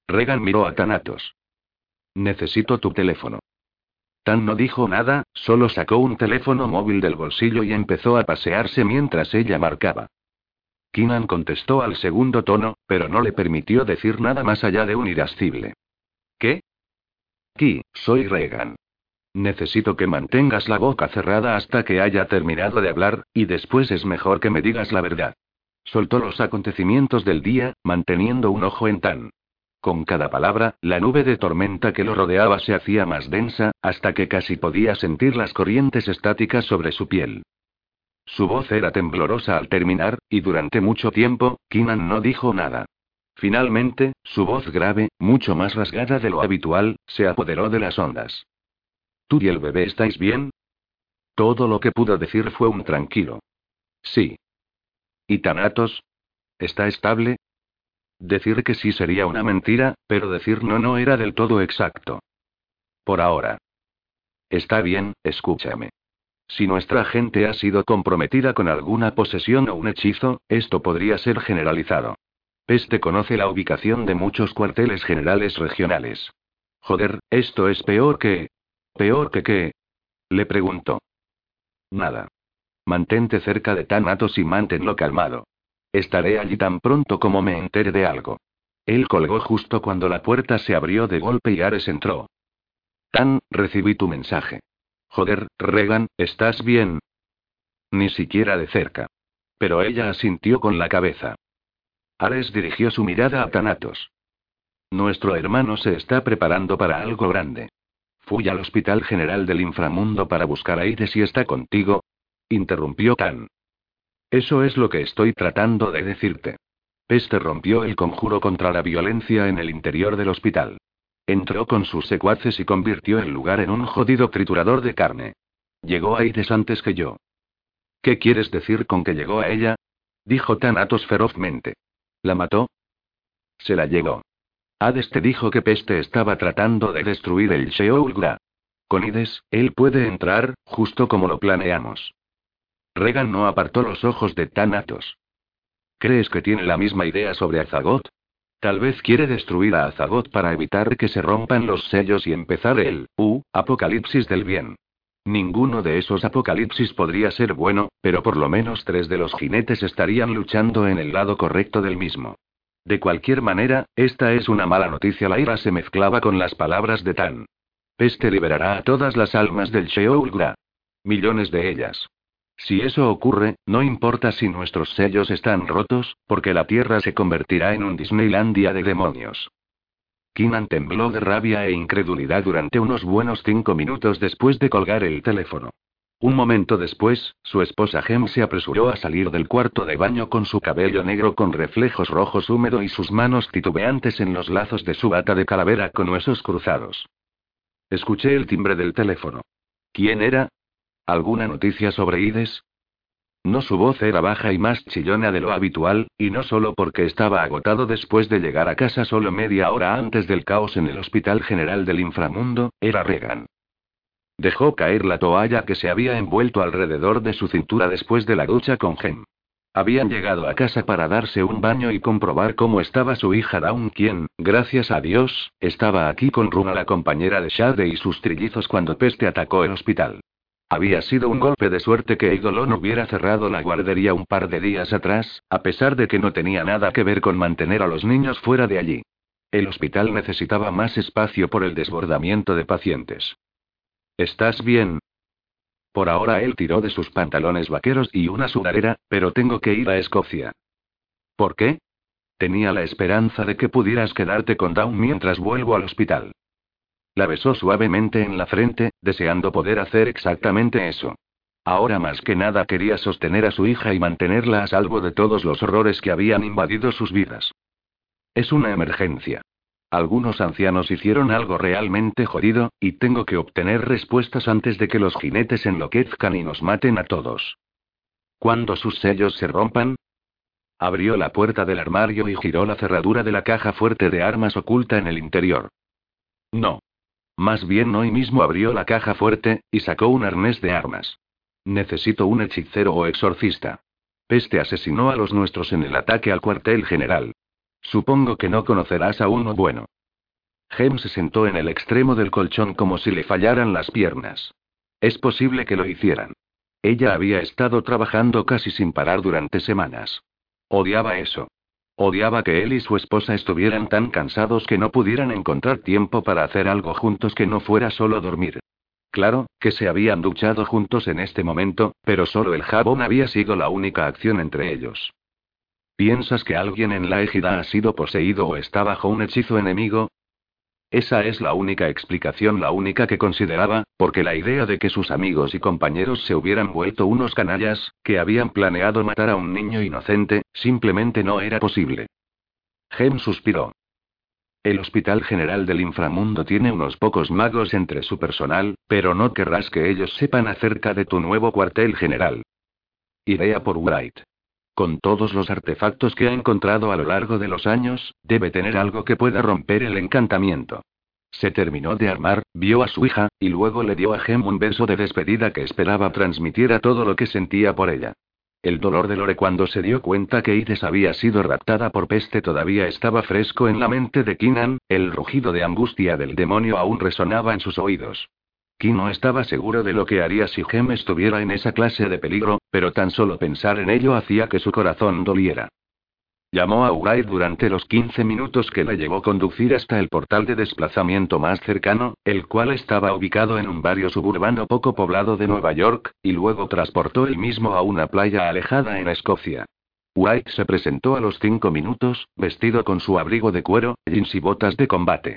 Regan miró a Thanatos. Necesito tu teléfono. Tan no dijo nada, solo sacó un teléfono móvil del bolsillo y empezó a pasearse mientras ella marcaba. Kinan contestó al segundo tono, pero no le permitió decir nada más allá de un irascible. Ki, soy Regan. Necesito que mantengas la boca cerrada hasta que haya terminado de hablar, y después es mejor que me digas la verdad. Soltó los acontecimientos del día, manteniendo un ojo en Tan. Con cada palabra, la nube de tormenta que lo rodeaba se hacía más densa, hasta que casi podía sentir las corrientes estáticas sobre su piel. Su voz era temblorosa al terminar, y durante mucho tiempo, Kinan no dijo nada. Finalmente, su voz grave, mucho más rasgada de lo habitual, se apoderó de las ondas. ¿Tú y el bebé estáis bien? Todo lo que pudo decir fue un tranquilo. Sí. ¿Y Tanatos? ¿Está estable? Decir que sí sería una mentira, pero decir no no era del todo exacto. Por ahora. Está bien, escúchame. Si nuestra gente ha sido comprometida con alguna posesión o un hechizo, esto podría ser generalizado. Peste conoce la ubicación de muchos cuarteles generales regionales. Joder, esto es peor que... ¿Peor que qué? Le preguntó. Nada. Mantente cerca de Thanatos y manténlo calmado. Estaré allí tan pronto como me entere de algo. Él colgó justo cuando la puerta se abrió de golpe y Ares entró. Tan, recibí tu mensaje. Joder, Regan, ¿estás bien? Ni siquiera de cerca. Pero ella asintió con la cabeza. Ares dirigió su mirada a Thanatos. Nuestro hermano se está preparando para algo grande. Fui al Hospital General del Inframundo para buscar a Ides y está contigo. Interrumpió Tan. Eso es lo que estoy tratando de decirte. Peste rompió el conjuro contra la violencia en el interior del hospital. Entró con sus secuaces y convirtió el lugar en un jodido triturador de carne. Llegó a Ides antes que yo. ¿Qué quieres decir con que llegó a ella? Dijo Thanatos ferozmente. ¿La mató? Se la llegó. Hades te dijo que Peste estaba tratando de destruir el Sheol Con Ides, él puede entrar, justo como lo planeamos. Regan no apartó los ojos de Thanatos. ¿Crees que tiene la misma idea sobre Azagot? Tal vez quiere destruir a Azagot para evitar que se rompan los sellos y empezar el, uh, apocalipsis del bien. Ninguno de esos apocalipsis podría ser bueno, pero por lo menos tres de los jinetes estarían luchando en el lado correcto del mismo. De cualquier manera, esta es una mala noticia. La ira se mezclaba con las palabras de Tan. Peste liberará a todas las almas del Sheol Millones de ellas. Si eso ocurre, no importa si nuestros sellos están rotos, porque la Tierra se convertirá en un Disneylandia de demonios. Kinan tembló de rabia e incredulidad durante unos buenos cinco minutos después de colgar el teléfono. Un momento después, su esposa Gem se apresuró a salir del cuarto de baño con su cabello negro con reflejos rojos húmedo y sus manos titubeantes en los lazos de su bata de calavera con huesos cruzados. Escuché el timbre del teléfono. ¿Quién era? ¿Alguna noticia sobre Ides? No su voz era baja y más chillona de lo habitual, y no solo porque estaba agotado después de llegar a casa solo media hora antes del caos en el Hospital General del Inframundo, era Regan. Dejó caer la toalla que se había envuelto alrededor de su cintura después de la ducha con Gem. Habían llegado a casa para darse un baño y comprobar cómo estaba su hija Dawn, quien, gracias a Dios, estaba aquí con Runa, la compañera de Shade y sus trillizos cuando Peste atacó el hospital. Había sido un golpe de suerte que Eidolon hubiera cerrado la guardería un par de días atrás, a pesar de que no tenía nada que ver con mantener a los niños fuera de allí. El hospital necesitaba más espacio por el desbordamiento de pacientes. ¿Estás bien? Por ahora él tiró de sus pantalones vaqueros y una sudadera, pero tengo que ir a Escocia. ¿Por qué? Tenía la esperanza de que pudieras quedarte con Dawn mientras vuelvo al hospital. La besó suavemente en la frente, deseando poder hacer exactamente eso. Ahora más que nada quería sostener a su hija y mantenerla a salvo de todos los horrores que habían invadido sus vidas. Es una emergencia. Algunos ancianos hicieron algo realmente jodido, y tengo que obtener respuestas antes de que los jinetes enloquezcan y nos maten a todos. Cuando sus sellos se rompan, abrió la puerta del armario y giró la cerradura de la caja fuerte de armas oculta en el interior. No. Más bien hoy mismo abrió la caja fuerte, y sacó un arnés de armas. Necesito un hechicero o exorcista. Peste asesinó a los nuestros en el ataque al cuartel general. Supongo que no conocerás a uno bueno. Gem se sentó en el extremo del colchón como si le fallaran las piernas. Es posible que lo hicieran. Ella había estado trabajando casi sin parar durante semanas. Odiaba eso. Odiaba que él y su esposa estuvieran tan cansados que no pudieran encontrar tiempo para hacer algo juntos que no fuera solo dormir. Claro, que se habían duchado juntos en este momento, pero solo el jabón había sido la única acción entre ellos. ¿Piensas que alguien en la égida ha sido poseído o está bajo un hechizo enemigo? Esa es la única explicación, la única que consideraba, porque la idea de que sus amigos y compañeros se hubieran vuelto unos canallas, que habían planeado matar a un niño inocente, simplemente no era posible. Gem suspiró. El Hospital General del Inframundo tiene unos pocos magos entre su personal, pero no querrás que ellos sepan acerca de tu nuevo cuartel general. Iré a por Wright. Con todos los artefactos que ha encontrado a lo largo de los años, debe tener algo que pueda romper el encantamiento. Se terminó de armar, vio a su hija, y luego le dio a Gem un beso de despedida que esperaba transmitiera todo lo que sentía por ella. El dolor de Lore cuando se dio cuenta que Ides había sido raptada por peste todavía estaba fresco en la mente de Kinan, el rugido de angustia del demonio aún resonaba en sus oídos. Ki no estaba seguro de lo que haría si Gem estuviera en esa clase de peligro, pero tan solo pensar en ello hacía que su corazón doliera. Llamó a Uray durante los 15 minutos que la llevó conducir hasta el portal de desplazamiento más cercano, el cual estaba ubicado en un barrio suburbano poco poblado de Nueva York, y luego transportó el mismo a una playa alejada en Escocia. White se presentó a los cinco minutos, vestido con su abrigo de cuero, jeans y botas de combate.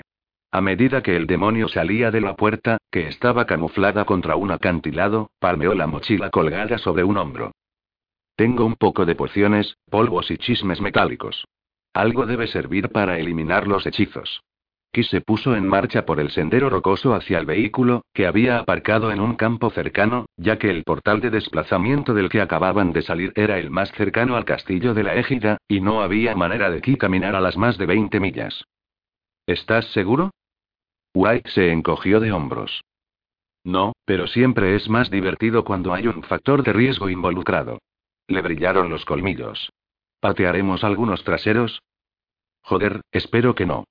A medida que el demonio salía de la puerta, que estaba camuflada contra un acantilado, palmeó la mochila colgada sobre un hombro. Tengo un poco de pociones, polvos y chismes metálicos. Algo debe servir para eliminar los hechizos. Ki se puso en marcha por el sendero rocoso hacia el vehículo, que había aparcado en un campo cercano, ya que el portal de desplazamiento del que acababan de salir era el más cercano al castillo de la égida, y no había manera de Ki caminar a las más de 20 millas. ¿Estás seguro? White se encogió de hombros. No, pero siempre es más divertido cuando hay un factor de riesgo involucrado. Le brillaron los colmillos. ¿Patearemos algunos traseros? Joder, espero que no.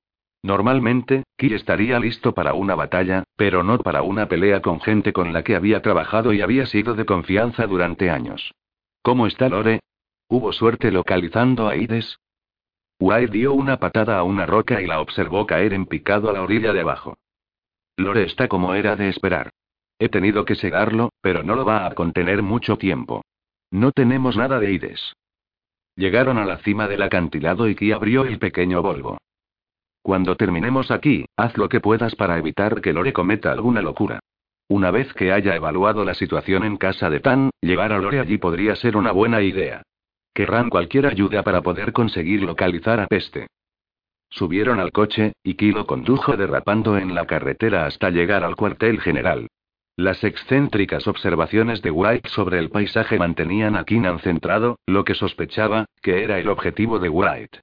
Normalmente, Ki estaría listo para una batalla, pero no para una pelea con gente con la que había trabajado y había sido de confianza durante años. ¿Cómo está Lore? ¿Hubo suerte localizando a Ides? White dio una patada a una roca y la observó caer en picado a la orilla de abajo. Lore está como era de esperar. He tenido que segarlo, pero no lo va a contener mucho tiempo. No tenemos nada de Ides. Llegaron a la cima del acantilado y Ki abrió el pequeño Volvo. Cuando terminemos aquí, haz lo que puedas para evitar que Lore cometa alguna locura. Una vez que haya evaluado la situación en casa de Tan, llevar a Lore allí podría ser una buena idea. Querrán cualquier ayuda para poder conseguir localizar a Peste. Subieron al coche, y Kilo condujo derrapando en la carretera hasta llegar al cuartel general. Las excéntricas observaciones de White sobre el paisaje mantenían a Keenan centrado, lo que sospechaba, que era el objetivo de White.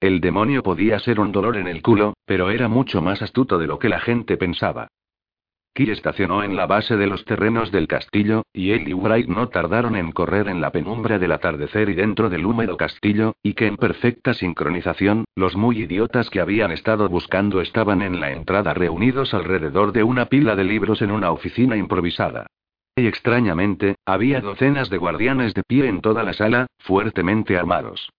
El demonio podía ser un dolor en el culo, pero era mucho más astuto de lo que la gente pensaba. Ki estacionó en la base de los terrenos del castillo, y él y Wright no tardaron en correr en la penumbra del atardecer y dentro del húmedo castillo, y que en perfecta sincronización, los muy idiotas que habían estado buscando estaban en la entrada reunidos alrededor de una pila de libros en una oficina improvisada. Y extrañamente, había docenas de guardianes de pie en toda la sala, fuertemente armados.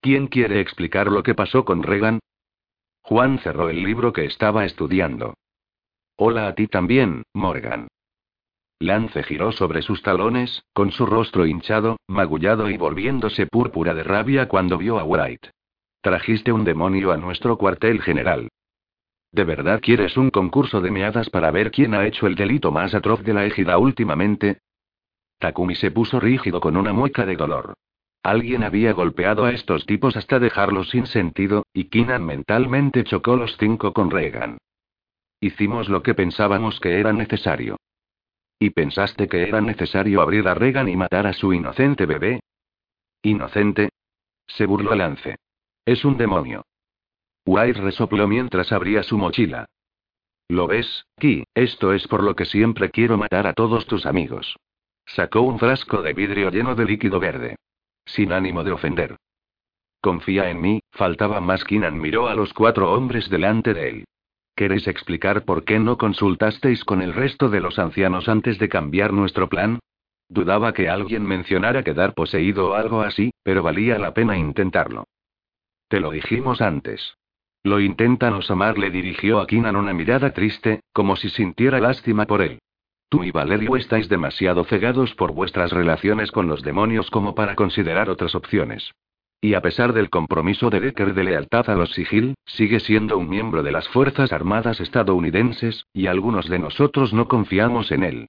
¿Quién quiere explicar lo que pasó con Regan? Juan cerró el libro que estaba estudiando. Hola a ti también, Morgan. Lance giró sobre sus talones, con su rostro hinchado, magullado y volviéndose púrpura de rabia cuando vio a White. Trajiste un demonio a nuestro cuartel general. ¿De verdad quieres un concurso de meadas para ver quién ha hecho el delito más atroz de la égida últimamente? Takumi se puso rígido con una mueca de dolor. Alguien había golpeado a estos tipos hasta dejarlos sin sentido, y Kinan mentalmente chocó los cinco con Regan. Hicimos lo que pensábamos que era necesario. ¿Y pensaste que era necesario abrir a Regan y matar a su inocente bebé? ¿Inocente? Se burló Lance. Es un demonio. White resopló mientras abría su mochila. ¿Lo ves, Ki? Esto es por lo que siempre quiero matar a todos tus amigos. Sacó un frasco de vidrio lleno de líquido verde sin ánimo de ofender. Confía en mí, faltaba más. Kinan miró a los cuatro hombres delante de él. ¿Queréis explicar por qué no consultasteis con el resto de los ancianos antes de cambiar nuestro plan? Dudaba que alguien mencionara quedar poseído o algo así, pero valía la pena intentarlo. Te lo dijimos antes. Lo inténtanos amar, le dirigió a Kinan una mirada triste, como si sintiera lástima por él. Tú y Valerio estáis demasiado cegados por vuestras relaciones con los demonios como para considerar otras opciones. Y a pesar del compromiso de Decker de lealtad a los Sigil, sigue siendo un miembro de las Fuerzas Armadas estadounidenses, y algunos de nosotros no confiamos en él.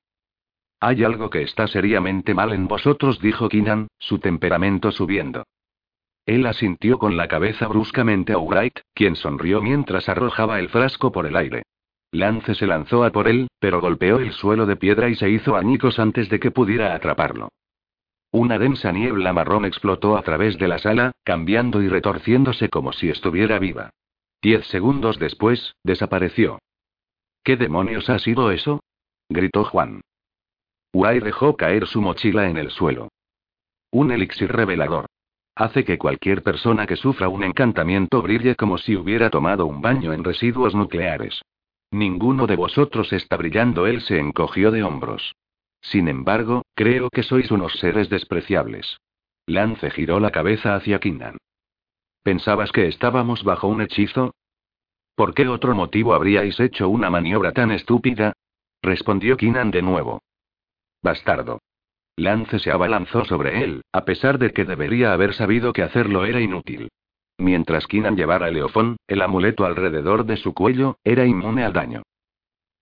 Hay algo que está seriamente mal en vosotros, dijo Kinan, su temperamento subiendo. Él asintió con la cabeza bruscamente a Wright, quien sonrió mientras arrojaba el frasco por el aire. Lance se lanzó a por él, pero golpeó el suelo de piedra y se hizo añicos antes de que pudiera atraparlo. Una densa niebla marrón explotó a través de la sala, cambiando y retorciéndose como si estuviera viva. Diez segundos después, desapareció. ¿Qué demonios ha sido eso? gritó Juan. Guay dejó caer su mochila en el suelo. Un elixir revelador. Hace que cualquier persona que sufra un encantamiento brille como si hubiera tomado un baño en residuos nucleares. Ninguno de vosotros está brillando. Él se encogió de hombros. Sin embargo, creo que sois unos seres despreciables. Lance giró la cabeza hacia Kinan. ¿Pensabas que estábamos bajo un hechizo? ¿Por qué otro motivo habríais hecho una maniobra tan estúpida? respondió Kinan de nuevo. Bastardo. Lance se abalanzó sobre él, a pesar de que debería haber sabido que hacerlo era inútil. Mientras Kinan llevara el leofón, el amuleto alrededor de su cuello, era inmune al daño.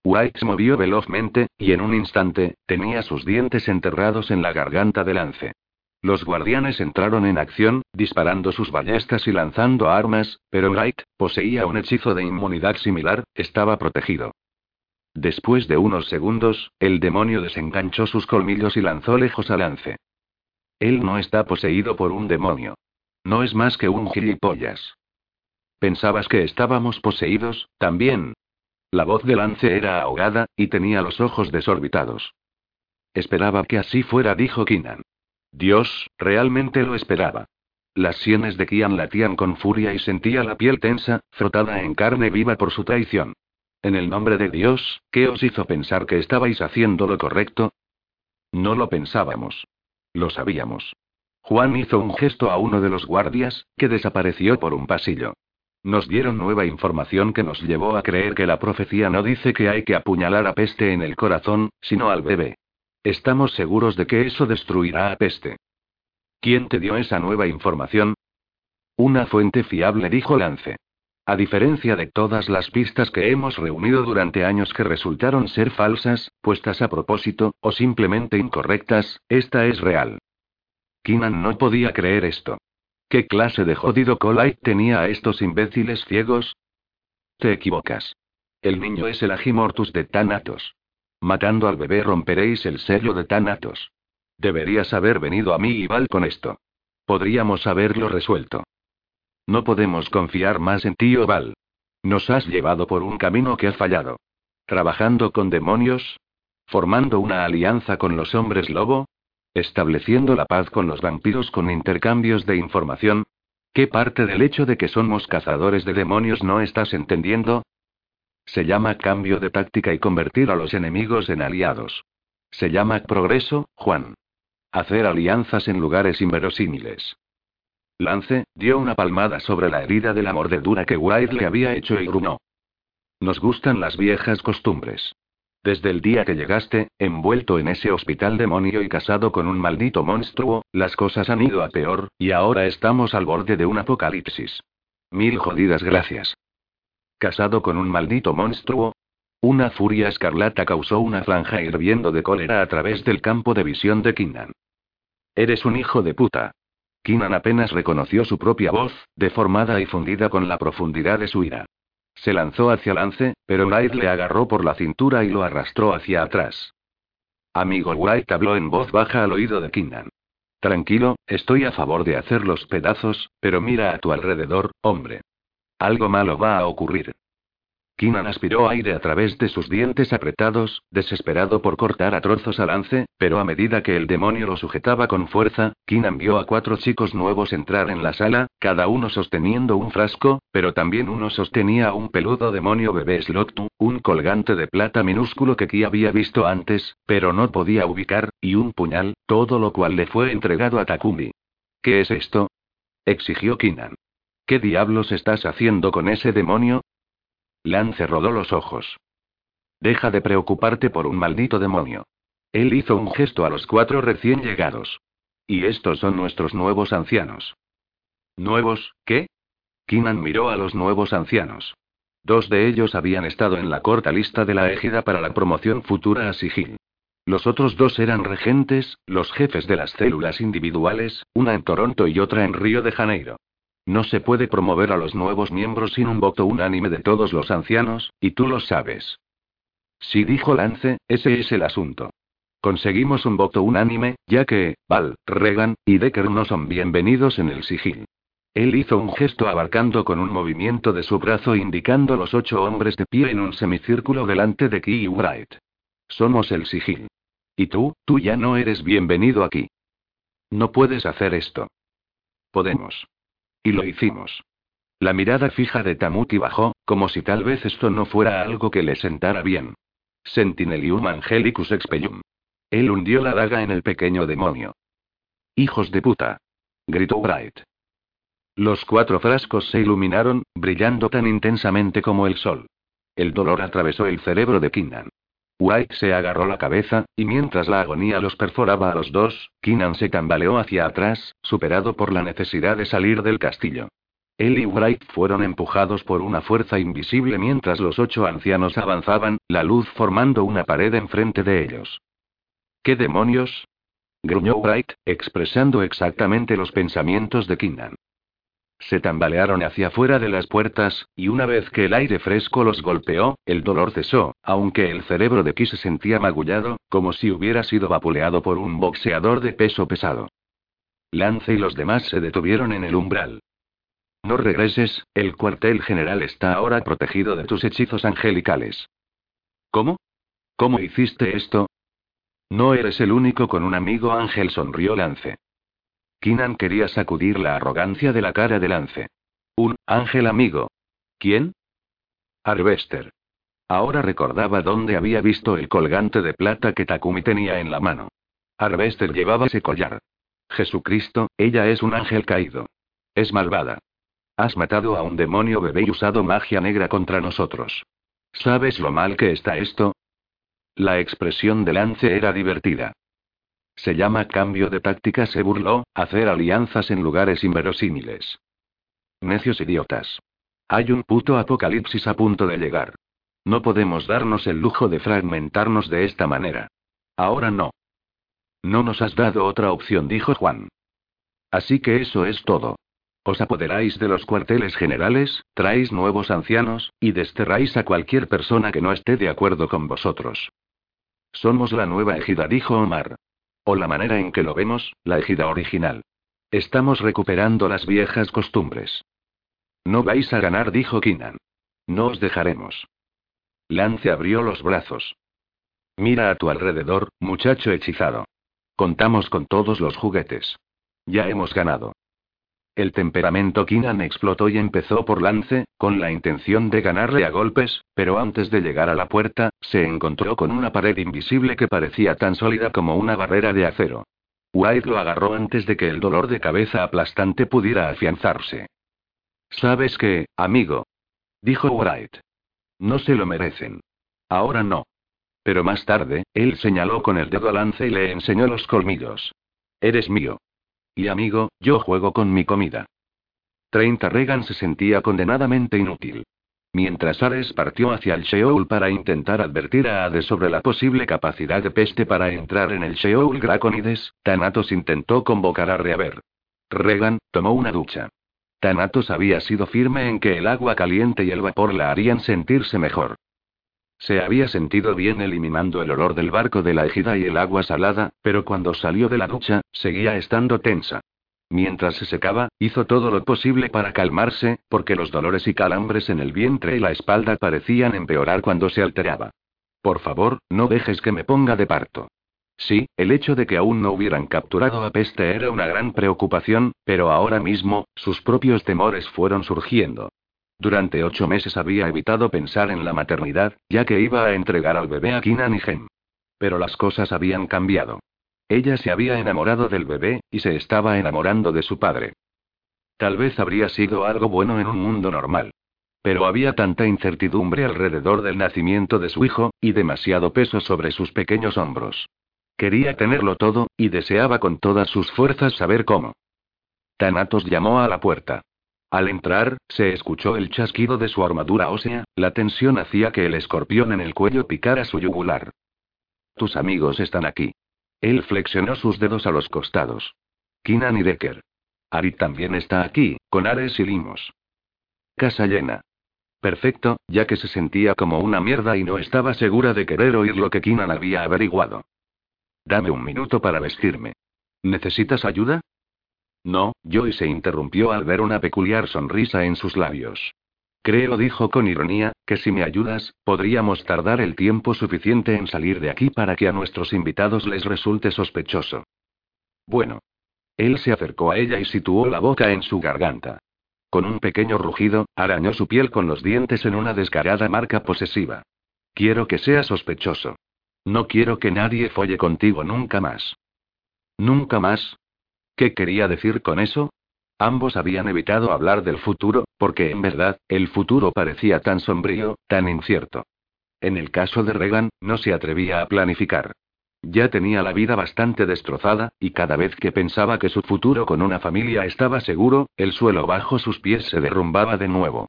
White movió velozmente, y en un instante, tenía sus dientes enterrados en la garganta de Lance. Los guardianes entraron en acción, disparando sus ballestas y lanzando armas, pero Wright, poseía un hechizo de inmunidad similar, estaba protegido. Después de unos segundos, el demonio desenganchó sus colmillos y lanzó lejos al lance. Él no está poseído por un demonio. No es más que un gilipollas. ¿Pensabas que estábamos poseídos, también? La voz de Lance era ahogada, y tenía los ojos desorbitados. Esperaba que así fuera, dijo Kinan. Dios, realmente lo esperaba. Las sienes de Kian latían con furia y sentía la piel tensa, frotada en carne viva por su traición. En el nombre de Dios, ¿qué os hizo pensar que estabais haciendo lo correcto? No lo pensábamos. Lo sabíamos. Juan hizo un gesto a uno de los guardias, que desapareció por un pasillo. Nos dieron nueva información que nos llevó a creer que la profecía no dice que hay que apuñalar a peste en el corazón, sino al bebé. Estamos seguros de que eso destruirá a peste. ¿Quién te dio esa nueva información? Una fuente fiable, dijo Lance. A diferencia de todas las pistas que hemos reunido durante años que resultaron ser falsas, puestas a propósito, o simplemente incorrectas, esta es real. Kinan no podía creer esto. ¿Qué clase de jodido Colite tenía a estos imbéciles ciegos? Te equivocas. El niño es el Agimortus de Thanatos. Matando al bebé romperéis el sello de Thanatos. Deberías haber venido a mí y Val con esto. Podríamos haberlo resuelto. No podemos confiar más en ti, Val. Nos has llevado por un camino que ha fallado. ¿Trabajando con demonios? ¿Formando una alianza con los hombres lobo? ¿Estableciendo la paz con los vampiros con intercambios de información? ¿Qué parte del hecho de que somos cazadores de demonios no estás entendiendo? Se llama cambio de táctica y convertir a los enemigos en aliados. Se llama progreso, Juan. Hacer alianzas en lugares inverosímiles. Lance, dio una palmada sobre la herida de la mordedura que White le había hecho y grunó. Nos gustan las viejas costumbres. Desde el día que llegaste, envuelto en ese hospital demonio y casado con un maldito monstruo, las cosas han ido a peor, y ahora estamos al borde de un apocalipsis. Mil jodidas gracias. ¿Casado con un maldito monstruo? Una furia escarlata causó una franja hirviendo de cólera a través del campo de visión de Kinan. Eres un hijo de puta. Kinan apenas reconoció su propia voz, deformada y fundida con la profundidad de su ira. Se lanzó hacia Lance, pero Wright le agarró por la cintura y lo arrastró hacia atrás. Amigo White habló en voz baja al oído de Kinan. Tranquilo, estoy a favor de hacer los pedazos, pero mira a tu alrededor, hombre. Algo malo va a ocurrir. Kinan aspiró aire a través de sus dientes apretados, desesperado por cortar a trozos a lance, pero a medida que el demonio lo sujetaba con fuerza, Kinan vio a cuatro chicos nuevos entrar en la sala, cada uno sosteniendo un frasco, pero también uno sostenía un peludo demonio bebé Slottu, un colgante de plata minúsculo que Ki había visto antes, pero no podía ubicar, y un puñal, todo lo cual le fue entregado a Takumi. ¿Qué es esto? exigió Kinan. ¿Qué diablos estás haciendo con ese demonio? Lance rodó los ojos. Deja de preocuparte por un maldito demonio. Él hizo un gesto a los cuatro recién llegados. Y estos son nuestros nuevos ancianos. ¿Nuevos, qué? Kinan miró a los nuevos ancianos. Dos de ellos habían estado en la corta lista de la égida para la promoción futura a Sigil. Los otros dos eran regentes, los jefes de las células individuales, una en Toronto y otra en Río de Janeiro. No se puede promover a los nuevos miembros sin un voto unánime de todos los ancianos, y tú lo sabes. Sí, dijo Lance, ese es el asunto. Conseguimos un voto unánime, ya que, Val, Regan, y Decker no son bienvenidos en el sigil. Él hizo un gesto abarcando con un movimiento de su brazo indicando los ocho hombres de pie en un semicírculo delante de Key Wright. Somos el sigil. Y tú, tú ya no eres bienvenido aquí. No puedes hacer esto. Podemos. Y lo hicimos. La mirada fija de Tamuti bajó, como si tal vez esto no fuera algo que le sentara bien. Sentinelium Angelicus Expellum. Él hundió la daga en el pequeño demonio. Hijos de puta. Gritó Bright. Los cuatro frascos se iluminaron, brillando tan intensamente como el sol. El dolor atravesó el cerebro de Kinnan. White se agarró la cabeza, y mientras la agonía los perforaba a los dos, Kinan se tambaleó hacia atrás, superado por la necesidad de salir del castillo. Él y Wright fueron empujados por una fuerza invisible mientras los ocho ancianos avanzaban, la luz formando una pared enfrente de ellos. ¿Qué demonios? gruñó Wright, expresando exactamente los pensamientos de Keenan. Se tambalearon hacia afuera de las puertas, y una vez que el aire fresco los golpeó, el dolor cesó, aunque el cerebro de Ki se sentía magullado, como si hubiera sido vapuleado por un boxeador de peso pesado. Lance y los demás se detuvieron en el umbral. No regreses, el cuartel general está ahora protegido de tus hechizos angelicales. ¿Cómo? ¿Cómo hiciste esto? No eres el único con un amigo ángel, sonrió Lance. Kinan quería sacudir la arrogancia de la cara de Lance. Un ángel amigo. ¿Quién? Harvester. Ahora recordaba dónde había visto el colgante de plata que Takumi tenía en la mano. Harvester llevaba ese collar. Jesucristo, ella es un ángel caído. Es malvada. Has matado a un demonio bebé y usado magia negra contra nosotros. ¿Sabes lo mal que está esto? La expresión de Lance era divertida. Se llama cambio de táctica, se burló, hacer alianzas en lugares inverosímiles. Necios idiotas. Hay un puto apocalipsis a punto de llegar. No podemos darnos el lujo de fragmentarnos de esta manera. Ahora no. No nos has dado otra opción, dijo Juan. Así que eso es todo. Os apoderáis de los cuarteles generales, traéis nuevos ancianos, y desterráis a cualquier persona que no esté de acuerdo con vosotros. Somos la nueva ejida, dijo Omar. O la manera en que lo vemos, la ejida original. Estamos recuperando las viejas costumbres. No vais a ganar, dijo Kinan. No os dejaremos. Lance abrió los brazos. Mira a tu alrededor, muchacho hechizado. Contamos con todos los juguetes. Ya hemos ganado. El temperamento Kinan explotó y empezó por lance, con la intención de ganarle a golpes, pero antes de llegar a la puerta, se encontró con una pared invisible que parecía tan sólida como una barrera de acero. White lo agarró antes de que el dolor de cabeza aplastante pudiera afianzarse. ¿Sabes qué, amigo? Dijo White. No se lo merecen. Ahora no. Pero más tarde, él señaló con el dedo a Lance y le enseñó los colmillos. Eres mío. Y amigo, yo juego con mi comida. 30 Regan se sentía condenadamente inútil. Mientras Ares partió hacia el Sheol para intentar advertir a Hades sobre la posible capacidad de peste para entrar en el Sheol Draconides, Thanatos intentó convocar a Reaver. Regan tomó una ducha. Thanatos había sido firme en que el agua caliente y el vapor la harían sentirse mejor. Se había sentido bien eliminando el olor del barco de la ejida y el agua salada, pero cuando salió de la ducha, seguía estando tensa. Mientras se secaba, hizo todo lo posible para calmarse, porque los dolores y calambres en el vientre y la espalda parecían empeorar cuando se alteraba. Por favor, no dejes que me ponga de parto. Sí, el hecho de que aún no hubieran capturado a Peste era una gran preocupación, pero ahora mismo, sus propios temores fueron surgiendo. Durante ocho meses había evitado pensar en la maternidad, ya que iba a entregar al bebé a Kinan y Gem. Pero las cosas habían cambiado. Ella se había enamorado del bebé, y se estaba enamorando de su padre. Tal vez habría sido algo bueno en un mundo normal. Pero había tanta incertidumbre alrededor del nacimiento de su hijo, y demasiado peso sobre sus pequeños hombros. Quería tenerlo todo, y deseaba con todas sus fuerzas saber cómo. Thanatos llamó a la puerta. Al entrar, se escuchó el chasquido de su armadura ósea, la tensión hacía que el escorpión en el cuello picara su yugular. Tus amigos están aquí. Él flexionó sus dedos a los costados. Kinan y Decker. Ari también está aquí, con Ares y Limos. Casa llena. Perfecto, ya que se sentía como una mierda y no estaba segura de querer oír lo que Kinan había averiguado. Dame un minuto para vestirme. ¿Necesitas ayuda? No, Joy se interrumpió al ver una peculiar sonrisa en sus labios. Creo, dijo con ironía, que si me ayudas, podríamos tardar el tiempo suficiente en salir de aquí para que a nuestros invitados les resulte sospechoso. Bueno. Él se acercó a ella y situó la boca en su garganta. Con un pequeño rugido, arañó su piel con los dientes en una descarada marca posesiva. Quiero que sea sospechoso. No quiero que nadie folle contigo nunca más. ¿Nunca más? ¿Qué quería decir con eso? Ambos habían evitado hablar del futuro, porque en verdad, el futuro parecía tan sombrío, tan incierto. En el caso de Regan, no se atrevía a planificar. Ya tenía la vida bastante destrozada, y cada vez que pensaba que su futuro con una familia estaba seguro, el suelo bajo sus pies se derrumbaba de nuevo.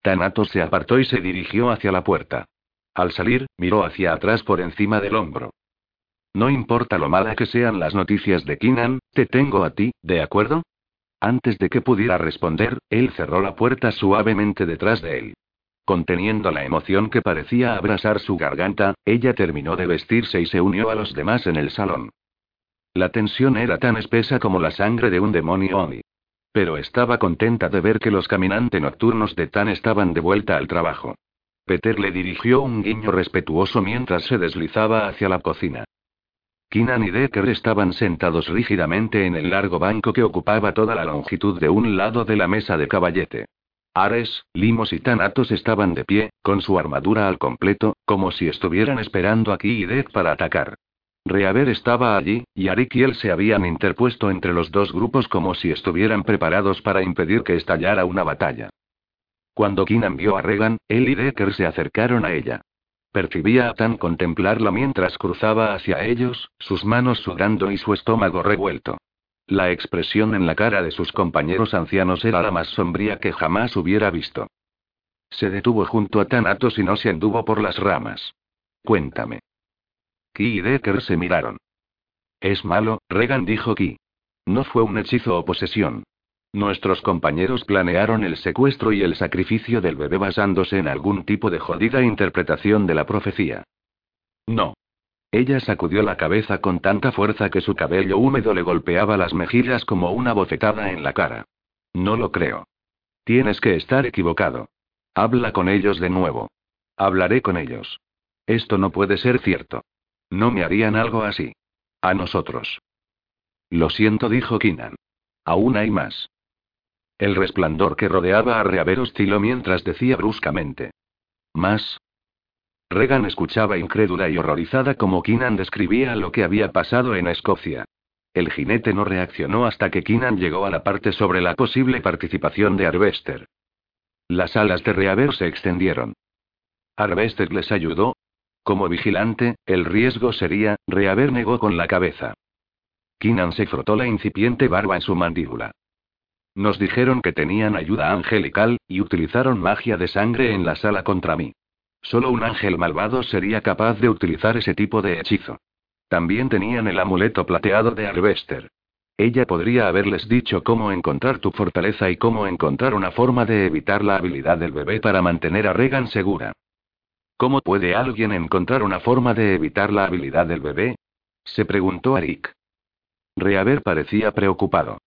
Thanatos se apartó y se dirigió hacia la puerta. Al salir, miró hacia atrás por encima del hombro. No importa lo mala que sean las noticias de Kinan, te tengo a ti, ¿de acuerdo? Antes de que pudiera responder, él cerró la puerta suavemente detrás de él. Conteniendo la emoción que parecía abrasar su garganta, ella terminó de vestirse y se unió a los demás en el salón. La tensión era tan espesa como la sangre de un demonio Oni. Pero estaba contenta de ver que los caminantes nocturnos de Tan estaban de vuelta al trabajo. Peter le dirigió un guiño respetuoso mientras se deslizaba hacia la cocina. Kinan y Decker estaban sentados rígidamente en el largo banco que ocupaba toda la longitud de un lado de la mesa de caballete. Ares, Limos y Thanatos estaban de pie, con su armadura al completo, como si estuvieran esperando aquí y Deck para atacar. Reaver estaba allí, y Arik y él se habían interpuesto entre los dos grupos como si estuvieran preparados para impedir que estallara una batalla. Cuando Kinan vio a Regan, él y Decker se acercaron a ella. Percibía a Tan contemplarla mientras cruzaba hacia ellos, sus manos sudando y su estómago revuelto. La expresión en la cara de sus compañeros ancianos era la más sombría que jamás hubiera visto. Se detuvo junto a Thanatos y no se anduvo por las ramas. Cuéntame. Ki y Decker se miraron. Es malo, Regan dijo Ki. No fue un hechizo o posesión. Nuestros compañeros planearon el secuestro y el sacrificio del bebé basándose en algún tipo de jodida interpretación de la profecía. No. Ella sacudió la cabeza con tanta fuerza que su cabello húmedo le golpeaba las mejillas como una bofetada en la cara. No lo creo. Tienes que estar equivocado. Habla con ellos de nuevo. Hablaré con ellos. Esto no puede ser cierto. No me harían algo así. A nosotros. Lo siento, dijo Kinan. Aún hay más. El resplandor que rodeaba a Reaver osciló mientras decía bruscamente. ¿Más? Regan escuchaba incrédula y horrorizada como Kinan describía lo que había pasado en Escocia. El jinete no reaccionó hasta que Kinan llegó a la parte sobre la posible participación de Arbester. Las alas de Reaver se extendieron. Arbester les ayudó. Como vigilante, el riesgo sería, Reaver negó con la cabeza. Kinan se frotó la incipiente barba en su mandíbula. Nos dijeron que tenían ayuda angelical, y utilizaron magia de sangre en la sala contra mí. Solo un ángel malvado sería capaz de utilizar ese tipo de hechizo. También tenían el amuleto plateado de Arbester. Ella podría haberles dicho cómo encontrar tu fortaleza y cómo encontrar una forma de evitar la habilidad del bebé para mantener a Regan segura. ¿Cómo puede alguien encontrar una forma de evitar la habilidad del bebé? Se preguntó Arik. Reaver parecía preocupado.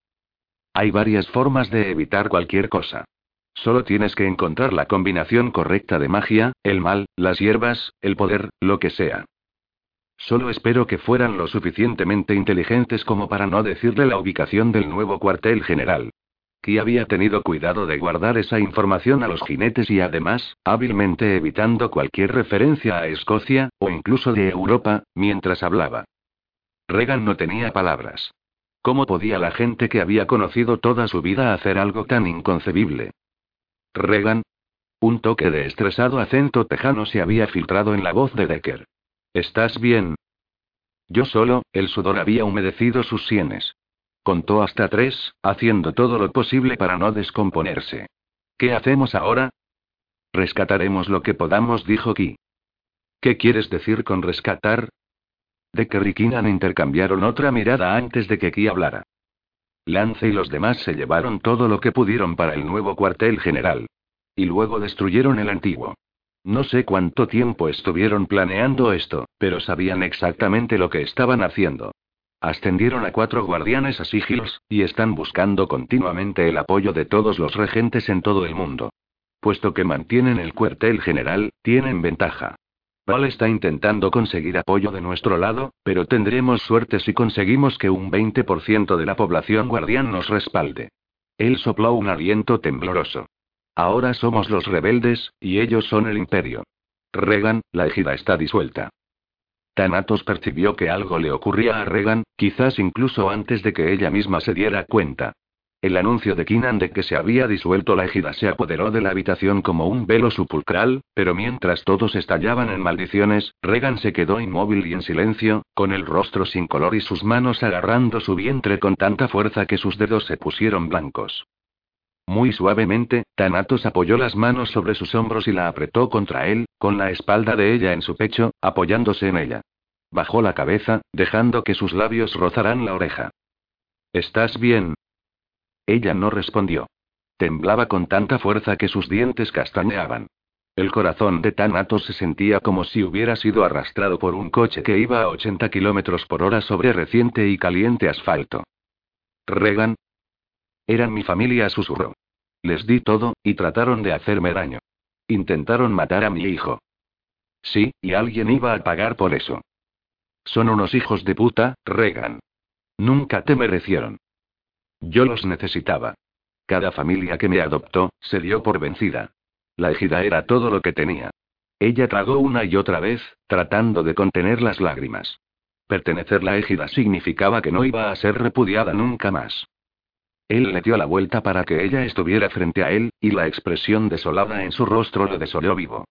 Hay varias formas de evitar cualquier cosa. Solo tienes que encontrar la combinación correcta de magia, el mal, las hierbas, el poder, lo que sea. Solo espero que fueran lo suficientemente inteligentes como para no decirle la ubicación del nuevo cuartel general. Ki había tenido cuidado de guardar esa información a los jinetes y además, hábilmente evitando cualquier referencia a Escocia, o incluso de Europa, mientras hablaba. Regan no tenía palabras. ¿Cómo podía la gente que había conocido toda su vida hacer algo tan inconcebible? Regan. Un toque de estresado acento tejano se había filtrado en la voz de Decker. ¿Estás bien? Yo solo, el sudor había humedecido sus sienes. Contó hasta tres, haciendo todo lo posible para no descomponerse. ¿Qué hacemos ahora? Rescataremos lo que podamos, dijo Ki. ¿Qué quieres decir con rescatar? Decker y Kinan intercambiaron otra mirada antes de que Ki hablara. Lance y los demás se llevaron todo lo que pudieron para el nuevo cuartel general. Y luego destruyeron el antiguo. No sé cuánto tiempo estuvieron planeando esto, pero sabían exactamente lo que estaban haciendo. Ascendieron a cuatro guardianes a sigilos, y están buscando continuamente el apoyo de todos los regentes en todo el mundo. Puesto que mantienen el cuartel general, tienen ventaja. Paul está intentando conseguir apoyo de nuestro lado, pero tendremos suerte si conseguimos que un 20% de la población guardián nos respalde. Él sopló un aliento tembloroso. Ahora somos los rebeldes, y ellos son el imperio. Regan, la ejida está disuelta. Thanatos percibió que algo le ocurría a Regan, quizás incluso antes de que ella misma se diera cuenta. El anuncio de Kinan de que se había disuelto la ejida se apoderó de la habitación como un velo sepulcral, pero mientras todos estallaban en maldiciones, Regan se quedó inmóvil y en silencio, con el rostro sin color y sus manos agarrando su vientre con tanta fuerza que sus dedos se pusieron blancos. Muy suavemente, Thanatos apoyó las manos sobre sus hombros y la apretó contra él, con la espalda de ella en su pecho, apoyándose en ella. Bajó la cabeza, dejando que sus labios rozaran la oreja. ¿Estás bien? Ella no respondió. Temblaba con tanta fuerza que sus dientes castañeaban. El corazón de Thanatos se sentía como si hubiera sido arrastrado por un coche que iba a 80 kilómetros por hora sobre reciente y caliente asfalto. Regan. Eran mi familia, susurró. Les di todo, y trataron de hacerme daño. Intentaron matar a mi hijo. Sí, y alguien iba a pagar por eso. Son unos hijos de puta, Regan. Nunca te merecieron. Yo los necesitaba. Cada familia que me adoptó, se dio por vencida. La ejida era todo lo que tenía. Ella tragó una y otra vez, tratando de contener las lágrimas. Pertenecer la égida significaba que no iba a ser repudiada nunca más. Él le dio la vuelta para que ella estuviera frente a él, y la expresión desolada en su rostro lo desoló vivo.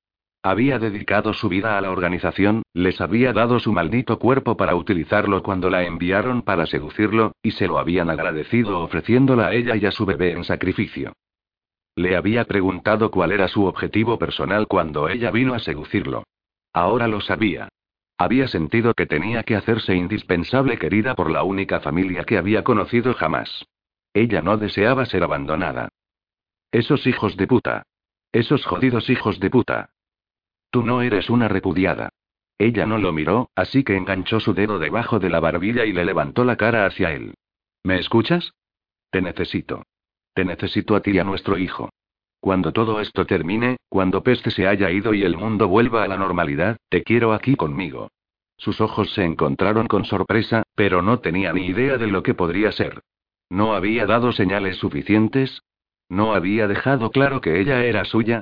Había dedicado su vida a la organización, les había dado su maldito cuerpo para utilizarlo cuando la enviaron para seducirlo, y se lo habían agradecido ofreciéndola a ella y a su bebé en sacrificio. Le había preguntado cuál era su objetivo personal cuando ella vino a seducirlo. Ahora lo sabía. Había sentido que tenía que hacerse indispensable querida por la única familia que había conocido jamás. Ella no deseaba ser abandonada. Esos hijos de puta. Esos jodidos hijos de puta. Tú no eres una repudiada. Ella no lo miró, así que enganchó su dedo debajo de la barbilla y le levantó la cara hacia él. ¿Me escuchas? Te necesito. Te necesito a ti y a nuestro hijo. Cuando todo esto termine, cuando Peste se haya ido y el mundo vuelva a la normalidad, te quiero aquí conmigo. Sus ojos se encontraron con sorpresa, pero no tenía ni idea de lo que podría ser. ¿No había dado señales suficientes? ¿No había dejado claro que ella era suya?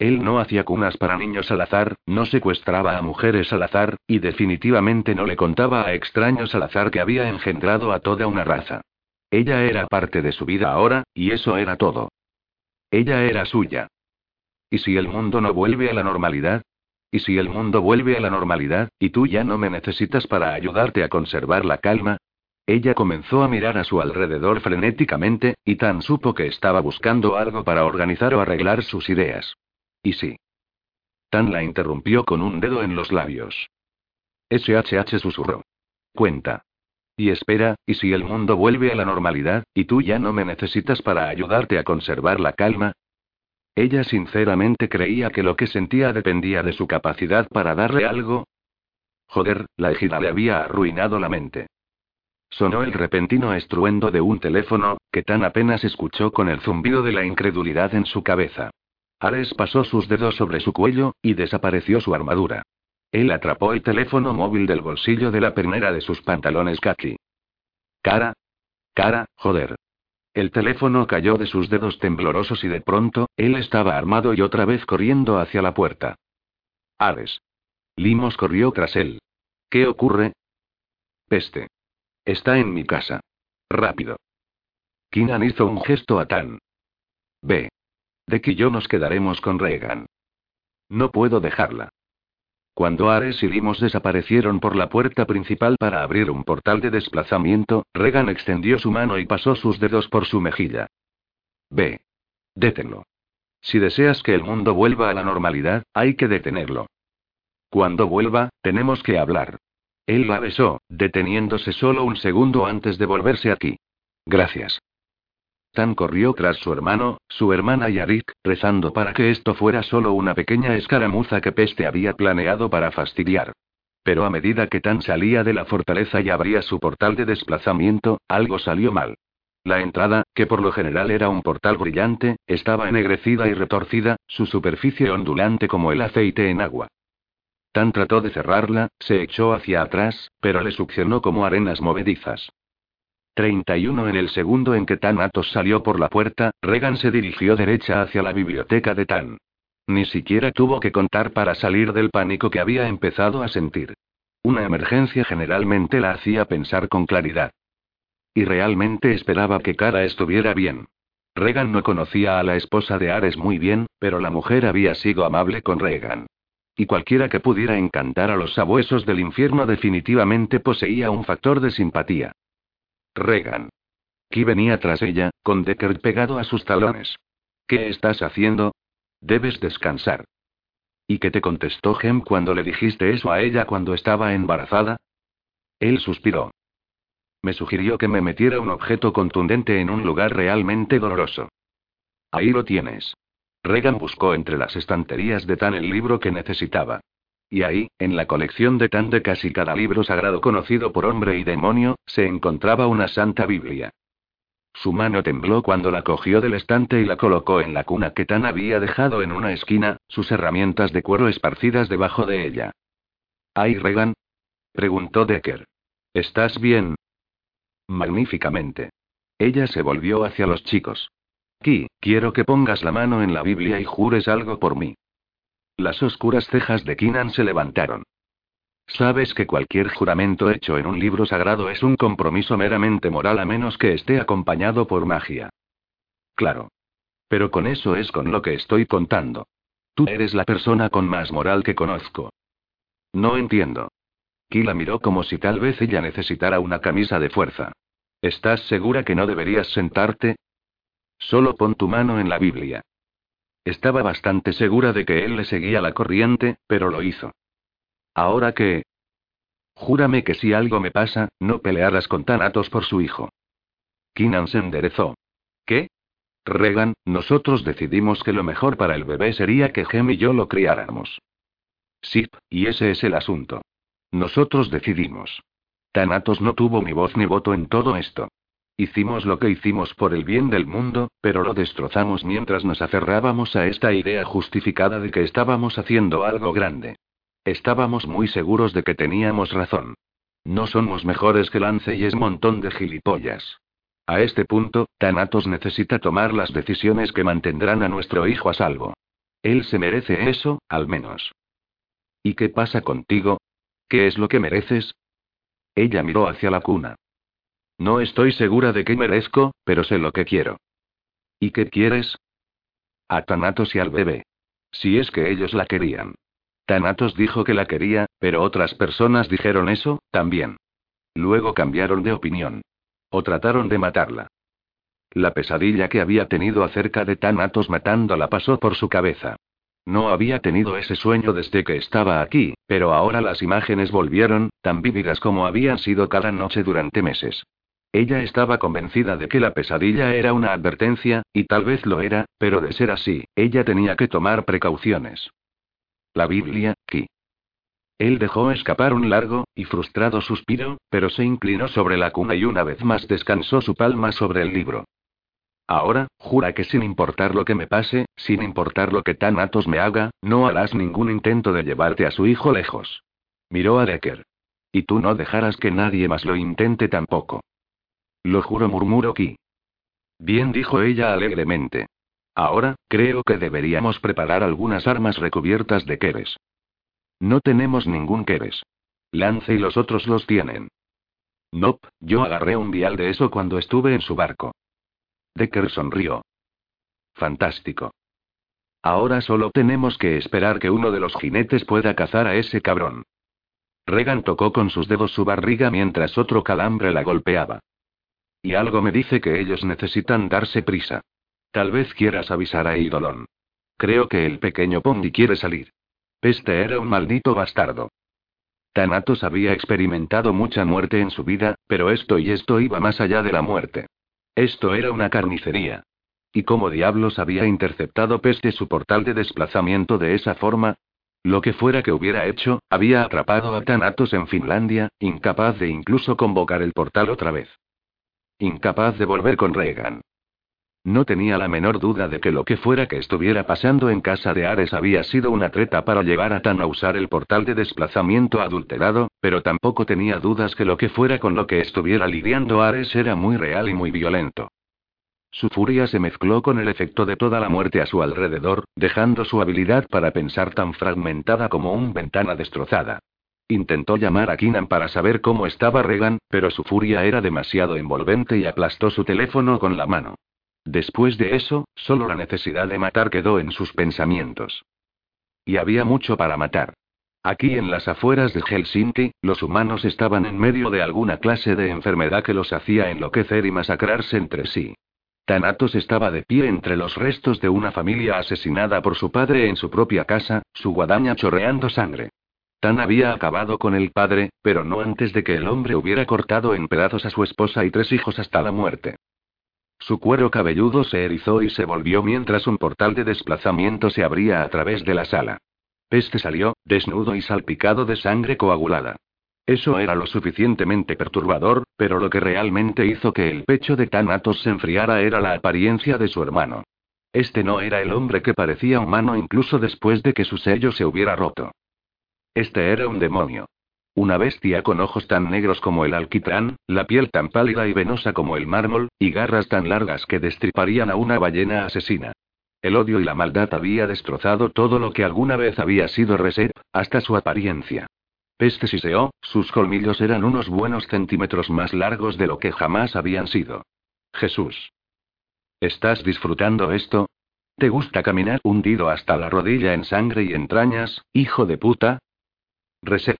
Él no hacía cunas para niños al azar, no secuestraba a mujeres al azar, y definitivamente no le contaba a extraños al azar que había engendrado a toda una raza. Ella era parte de su vida ahora, y eso era todo. Ella era suya. ¿Y si el mundo no vuelve a la normalidad? ¿Y si el mundo vuelve a la normalidad, y tú ya no me necesitas para ayudarte a conservar la calma? Ella comenzó a mirar a su alrededor frenéticamente, y tan supo que estaba buscando algo para organizar o arreglar sus ideas. ¿Y si? Tan la interrumpió con un dedo en los labios. SHH susurró. Cuenta. Y espera, ¿y si el mundo vuelve a la normalidad, y tú ya no me necesitas para ayudarte a conservar la calma? Ella sinceramente creía que lo que sentía dependía de su capacidad para darle algo. Joder, la ejida le había arruinado la mente. Sonó el repentino estruendo de un teléfono, que tan apenas escuchó con el zumbido de la incredulidad en su cabeza. Ares pasó sus dedos sobre su cuello, y desapareció su armadura. Él atrapó el teléfono móvil del bolsillo de la pernera de sus pantalones kaki. Cara. Cara, joder. El teléfono cayó de sus dedos temblorosos y de pronto, él estaba armado y otra vez corriendo hacia la puerta. Ares. Limos corrió tras él. ¿Qué ocurre? Peste. Está en mi casa. Rápido. Kinan hizo un gesto a Tan. Ve. De que yo nos quedaremos con Regan. No puedo dejarla. Cuando Ares y Limos desaparecieron por la puerta principal para abrir un portal de desplazamiento, Regan extendió su mano y pasó sus dedos por su mejilla. Ve. Détenlo. Si deseas que el mundo vuelva a la normalidad, hay que detenerlo. Cuando vuelva, tenemos que hablar. Él la besó, deteniéndose solo un segundo antes de volverse aquí. Gracias. Tan corrió tras su hermano, su hermana Yarik, rezando para que esto fuera solo una pequeña escaramuza que Peste había planeado para fastidiar. Pero a medida que Tan salía de la fortaleza y abría su portal de desplazamiento, algo salió mal. La entrada, que por lo general era un portal brillante, estaba ennegrecida y retorcida, su superficie ondulante como el aceite en agua. Tan trató de cerrarla, se echó hacia atrás, pero le succionó como arenas movedizas. 31 En el segundo en que Tan Atos salió por la puerta, Regan se dirigió derecha hacia la biblioteca de Tan. Ni siquiera tuvo que contar para salir del pánico que había empezado a sentir. Una emergencia generalmente la hacía pensar con claridad. Y realmente esperaba que Cara estuviera bien. Regan no conocía a la esposa de Ares muy bien, pero la mujer había sido amable con Regan. Y cualquiera que pudiera encantar a los sabuesos del infierno definitivamente poseía un factor de simpatía. Regan. Ki venía tras ella, con Deckard pegado a sus talones. ¿Qué estás haciendo? Debes descansar. ¿Y qué te contestó Gem cuando le dijiste eso a ella cuando estaba embarazada? Él suspiró. Me sugirió que me metiera un objeto contundente en un lugar realmente doloroso. Ahí lo tienes. Regan buscó entre las estanterías de Tan el libro que necesitaba. Y ahí, en la colección de Tan de casi cada libro sagrado conocido por hombre y demonio, se encontraba una santa Biblia. Su mano tembló cuando la cogió del estante y la colocó en la cuna que Tan había dejado en una esquina, sus herramientas de cuero esparcidas debajo de ella. ¿Ay, Regan? preguntó Decker. ¿Estás bien? Magníficamente. Ella se volvió hacia los chicos. Ki, quiero que pongas la mano en la Biblia y jures algo por mí. Las oscuras cejas de Kinan se levantaron. Sabes que cualquier juramento hecho en un libro sagrado es un compromiso meramente moral a menos que esté acompañado por magia. Claro. Pero con eso es con lo que estoy contando. Tú eres la persona con más moral que conozco. No entiendo. Kila miró como si tal vez ella necesitara una camisa de fuerza. ¿Estás segura que no deberías sentarte? Solo pon tu mano en la Biblia. Estaba bastante segura de que él le seguía la corriente, pero lo hizo. Ahora que... Júrame que si algo me pasa, no pelearás con Thanatos por su hijo. Kinan se enderezó. ¿Qué? Regan, nosotros decidimos que lo mejor para el bebé sería que Gem y yo lo criáramos. Sí, y ese es el asunto. Nosotros decidimos. Thanatos no tuvo ni voz ni voto en todo esto. Hicimos lo que hicimos por el bien del mundo, pero lo destrozamos mientras nos aferrábamos a esta idea justificada de que estábamos haciendo algo grande. Estábamos muy seguros de que teníamos razón. No somos mejores que Lance y es montón de gilipollas. A este punto, Thanatos necesita tomar las decisiones que mantendrán a nuestro hijo a salvo. Él se merece eso, al menos. ¿Y qué pasa contigo? ¿Qué es lo que mereces? Ella miró hacia la cuna. No estoy segura de qué merezco, pero sé lo que quiero. ¿Y qué quieres? A Thanatos y al bebé. Si es que ellos la querían. Thanatos dijo que la quería, pero otras personas dijeron eso, también. Luego cambiaron de opinión. O trataron de matarla. La pesadilla que había tenido acerca de Thanatos matándola pasó por su cabeza. No había tenido ese sueño desde que estaba aquí, pero ahora las imágenes volvieron, tan vívidas como habían sido cada noche durante meses. Ella estaba convencida de que la pesadilla era una advertencia, y tal vez lo era, pero de ser así, ella tenía que tomar precauciones. La Biblia, Ki. Él dejó escapar un largo y frustrado suspiro, pero se inclinó sobre la cuna y una vez más descansó su palma sobre el libro. Ahora, jura que sin importar lo que me pase, sin importar lo que Thanatos me haga, no harás ningún intento de llevarte a su hijo lejos. Miró a Decker. Y tú no dejarás que nadie más lo intente tampoco. Lo juro, murmuró Ki. Bien, dijo ella alegremente. Ahora, creo que deberíamos preparar algunas armas recubiertas de Keres. No tenemos ningún Keres. Lance y los otros los tienen. Nope, yo agarré un vial de eso cuando estuve en su barco. Decker sonrió. Fantástico. Ahora solo tenemos que esperar que uno de los jinetes pueda cazar a ese cabrón. Regan tocó con sus dedos su barriga mientras otro calambre la golpeaba. Y algo me dice que ellos necesitan darse prisa. Tal vez quieras avisar a Eidolon. Creo que el pequeño Pondy quiere salir. Este era un maldito bastardo. Thanatos había experimentado mucha muerte en su vida, pero esto y esto iba más allá de la muerte. Esto era una carnicería. ¿Y cómo diablos había interceptado Peste su portal de desplazamiento de esa forma? Lo que fuera que hubiera hecho, había atrapado a Thanatos en Finlandia, incapaz de incluso convocar el portal otra vez. Incapaz de volver con Reagan. No tenía la menor duda de que lo que fuera que estuviera pasando en casa de Ares había sido una treta para llevar a Tan a usar el portal de desplazamiento adulterado, pero tampoco tenía dudas que lo que fuera con lo que estuviera lidiando Ares era muy real y muy violento. Su furia se mezcló con el efecto de toda la muerte a su alrededor, dejando su habilidad para pensar tan fragmentada como una ventana destrozada. Intentó llamar a Kinan para saber cómo estaba Regan, pero su furia era demasiado envolvente y aplastó su teléfono con la mano. Después de eso, solo la necesidad de matar quedó en sus pensamientos. Y había mucho para matar. Aquí en las afueras de Helsinki, los humanos estaban en medio de alguna clase de enfermedad que los hacía enloquecer y masacrarse entre sí. Thanatos estaba de pie entre los restos de una familia asesinada por su padre en su propia casa, su guadaña chorreando sangre. Tan había acabado con el padre, pero no antes de que el hombre hubiera cortado en pedazos a su esposa y tres hijos hasta la muerte. Su cuero cabelludo se erizó y se volvió mientras un portal de desplazamiento se abría a través de la sala. Peste salió, desnudo y salpicado de sangre coagulada. Eso era lo suficientemente perturbador, pero lo que realmente hizo que el pecho de Thanatos se enfriara era la apariencia de su hermano. Este no era el hombre que parecía humano incluso después de que su sello se hubiera roto. Este era un demonio. Una bestia con ojos tan negros como el alquitrán, la piel tan pálida y venosa como el mármol, y garras tan largas que destriparían a una ballena asesina. El odio y la maldad había destrozado todo lo que alguna vez había sido Reset, hasta su apariencia. Peste siseó, sus colmillos eran unos buenos centímetros más largos de lo que jamás habían sido. Jesús. ¿Estás disfrutando esto? ¿Te gusta caminar hundido hasta la rodilla en sangre y entrañas, hijo de puta? Reset.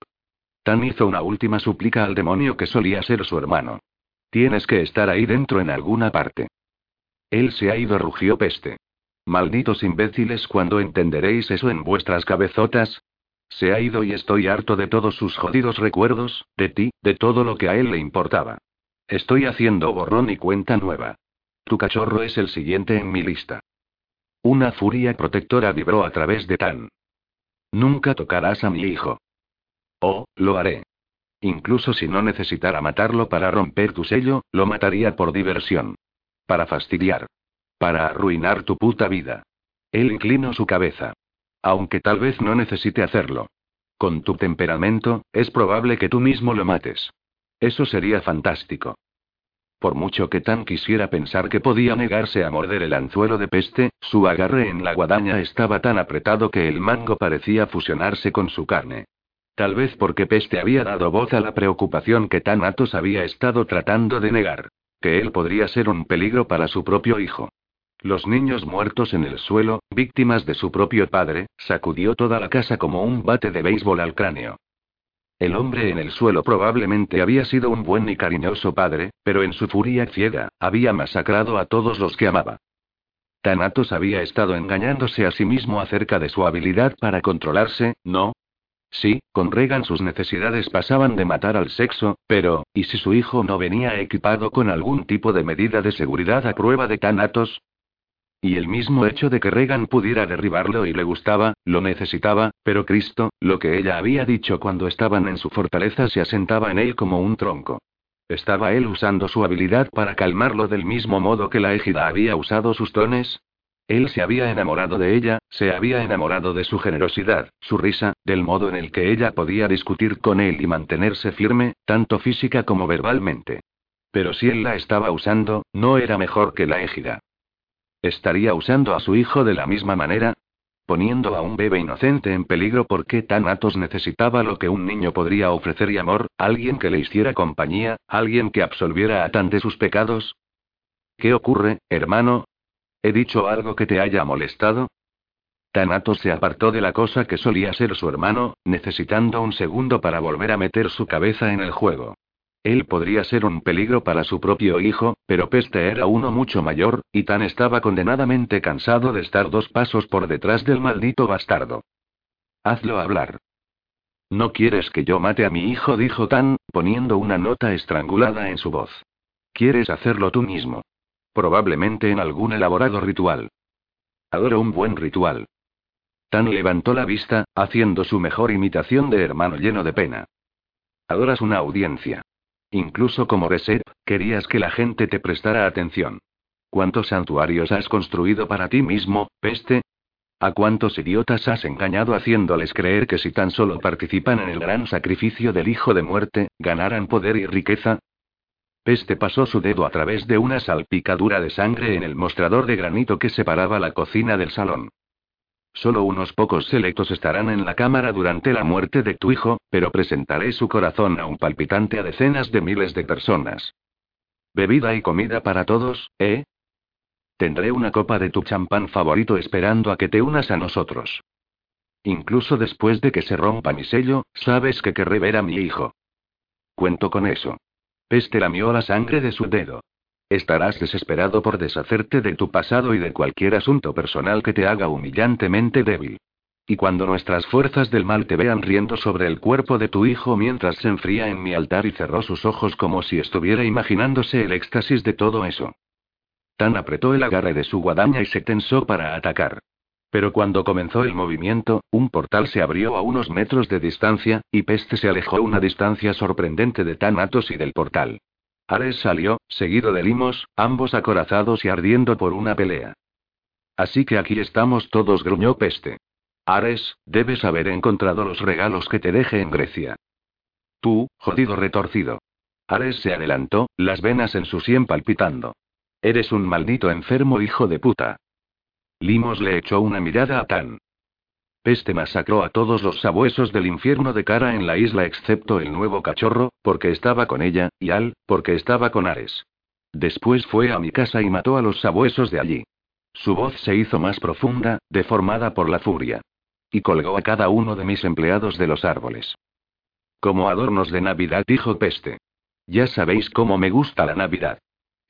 Tan hizo una última súplica al demonio que solía ser su hermano. Tienes que estar ahí dentro en alguna parte. Él se ha ido, rugió Peste. Malditos imbéciles, cuando entenderéis eso en vuestras cabezotas? Se ha ido y estoy harto de todos sus jodidos recuerdos, de ti, de todo lo que a él le importaba. Estoy haciendo borrón y cuenta nueva. Tu cachorro es el siguiente en mi lista. Una furia protectora vibró a través de Tan. Nunca tocarás a mi hijo. Oh, lo haré. Incluso si no necesitara matarlo para romper tu sello, lo mataría por diversión. Para fastidiar. Para arruinar tu puta vida. Él inclinó su cabeza. Aunque tal vez no necesite hacerlo. Con tu temperamento, es probable que tú mismo lo mates. Eso sería fantástico. Por mucho que Tan quisiera pensar que podía negarse a morder el anzuelo de peste, su agarre en la guadaña estaba tan apretado que el mango parecía fusionarse con su carne. Tal vez porque Peste había dado voz a la preocupación que Thanatos había estado tratando de negar. Que él podría ser un peligro para su propio hijo. Los niños muertos en el suelo, víctimas de su propio padre, sacudió toda la casa como un bate de béisbol al cráneo. El hombre en el suelo probablemente había sido un buen y cariñoso padre, pero en su furia ciega, había masacrado a todos los que amaba. Thanatos había estado engañándose a sí mismo acerca de su habilidad para controlarse, ¿no? Sí, con Regan sus necesidades pasaban de matar al sexo, pero, ¿y si su hijo no venía equipado con algún tipo de medida de seguridad a prueba de Thanatos? Y el mismo hecho de que Regan pudiera derribarlo y le gustaba, lo necesitaba, pero Cristo, lo que ella había dicho cuando estaban en su fortaleza se asentaba en él como un tronco. ¿Estaba él usando su habilidad para calmarlo del mismo modo que la égida había usado sus dones? Él se había enamorado de ella, se había enamorado de su generosidad, su risa, del modo en el que ella podía discutir con él y mantenerse firme, tanto física como verbalmente. Pero si él la estaba usando, no era mejor que la égida. ¿Estaría usando a su hijo de la misma manera? Poniendo a un bebé inocente en peligro porque Thanatos necesitaba lo que un niño podría ofrecer y amor, alguien que le hiciera compañía, alguien que absolviera a Tan de sus pecados. ¿Qué ocurre, hermano? ¿He dicho algo que te haya molestado? Tanato se apartó de la cosa que solía ser su hermano, necesitando un segundo para volver a meter su cabeza en el juego. Él podría ser un peligro para su propio hijo, pero Peste era uno mucho mayor, y Tan estaba condenadamente cansado de estar dos pasos por detrás del maldito bastardo. Hazlo hablar. No quieres que yo mate a mi hijo, dijo Tan, poniendo una nota estrangulada en su voz. Quieres hacerlo tú mismo. Probablemente en algún elaborado ritual. Adoro un buen ritual. Tan levantó la vista, haciendo su mejor imitación de hermano lleno de pena. Adoras una audiencia. Incluso como Reset, querías que la gente te prestara atención. ¿Cuántos santuarios has construido para ti mismo, peste? ¿A cuántos idiotas has engañado haciéndoles creer que si tan solo participan en el gran sacrificio del Hijo de Muerte, ganarán poder y riqueza? Peste pasó su dedo a través de una salpicadura de sangre en el mostrador de granito que separaba la cocina del salón. Solo unos pocos selectos estarán en la cámara durante la muerte de tu hijo, pero presentaré su corazón a un palpitante a decenas de miles de personas. Bebida y comida para todos, ¿eh? Tendré una copa de tu champán favorito esperando a que te unas a nosotros. Incluso después de que se rompa mi sello, sabes que querré ver a mi hijo. Cuento con eso. Peste lamió la sangre de su dedo. Estarás desesperado por deshacerte de tu pasado y de cualquier asunto personal que te haga humillantemente débil. Y cuando nuestras fuerzas del mal te vean riendo sobre el cuerpo de tu hijo mientras se enfría en mi altar y cerró sus ojos como si estuviera imaginándose el éxtasis de todo eso. Tan apretó el agarre de su guadaña y se tensó para atacar. Pero cuando comenzó el movimiento, un portal se abrió a unos metros de distancia, y Peste se alejó una distancia sorprendente de Thanatos y del portal. Ares salió, seguido de Limos, ambos acorazados y ardiendo por una pelea. Así que aquí estamos todos, gruñó Peste. Ares, debes haber encontrado los regalos que te dejé en Grecia. Tú, jodido retorcido. Ares se adelantó, las venas en su sien palpitando. Eres un maldito enfermo hijo de puta. Limos le echó una mirada a Tan. Peste masacró a todos los sabuesos del infierno de cara en la isla excepto el nuevo cachorro, porque estaba con ella, y Al, porque estaba con Ares. Después fue a mi casa y mató a los sabuesos de allí. Su voz se hizo más profunda, deformada por la furia. Y colgó a cada uno de mis empleados de los árboles. Como adornos de Navidad, dijo Peste. Ya sabéis cómo me gusta la Navidad.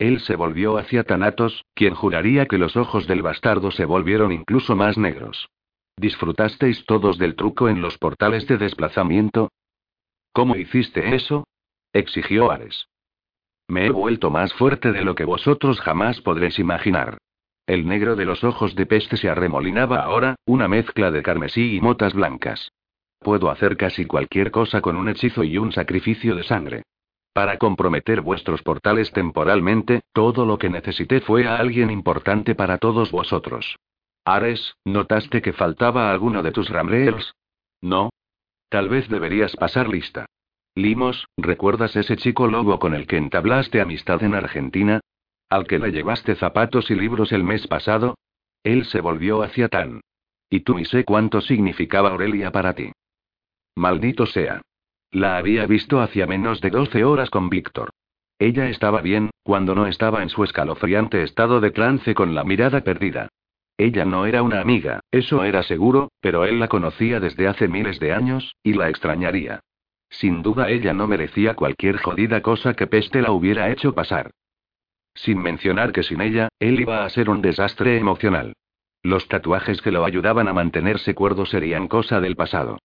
Él se volvió hacia Thanatos, quien juraría que los ojos del bastardo se volvieron incluso más negros. ¿Disfrutasteis todos del truco en los portales de desplazamiento? ¿Cómo hiciste eso? exigió Ares. Me he vuelto más fuerte de lo que vosotros jamás podréis imaginar. El negro de los ojos de peste se arremolinaba ahora, una mezcla de carmesí y motas blancas. Puedo hacer casi cualquier cosa con un hechizo y un sacrificio de sangre. Para comprometer vuestros portales temporalmente, todo lo que necesité fue a alguien importante para todos vosotros. Ares, ¿notaste que faltaba alguno de tus Ramreels? No. Tal vez deberías pasar lista. Limos, ¿recuerdas ese chico lobo con el que entablaste amistad en Argentina? ¿Al que le llevaste zapatos y libros el mes pasado? Él se volvió hacia Tan. Y tú ni sé cuánto significaba Aurelia para ti. Maldito sea. La había visto hacía menos de 12 horas con Víctor. Ella estaba bien, cuando no estaba en su escalofriante estado de trance con la mirada perdida. Ella no era una amiga, eso era seguro, pero él la conocía desde hace miles de años, y la extrañaría. Sin duda ella no merecía cualquier jodida cosa que Peste la hubiera hecho pasar. Sin mencionar que sin ella, él iba a ser un desastre emocional. Los tatuajes que lo ayudaban a mantenerse cuerdo serían cosa del pasado.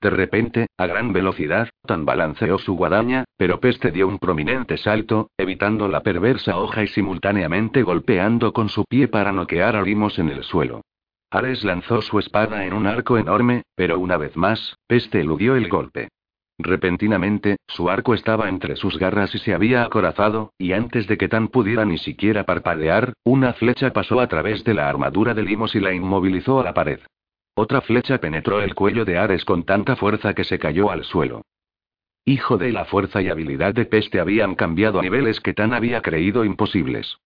De repente, a gran velocidad, Tan balanceó su guadaña, pero Peste dio un prominente salto, evitando la perversa hoja y simultáneamente golpeando con su pie para noquear a Limos en el suelo. Ares lanzó su espada en un arco enorme, pero una vez más, Peste eludió el golpe. Repentinamente, su arco estaba entre sus garras y se había acorazado, y antes de que Tan pudiera ni siquiera parpadear, una flecha pasó a través de la armadura de Limos y la inmovilizó a la pared. Otra flecha penetró el cuello de Ares con tanta fuerza que se cayó al suelo. Hijo de la fuerza y habilidad de peste habían cambiado a niveles que Tan había creído imposibles.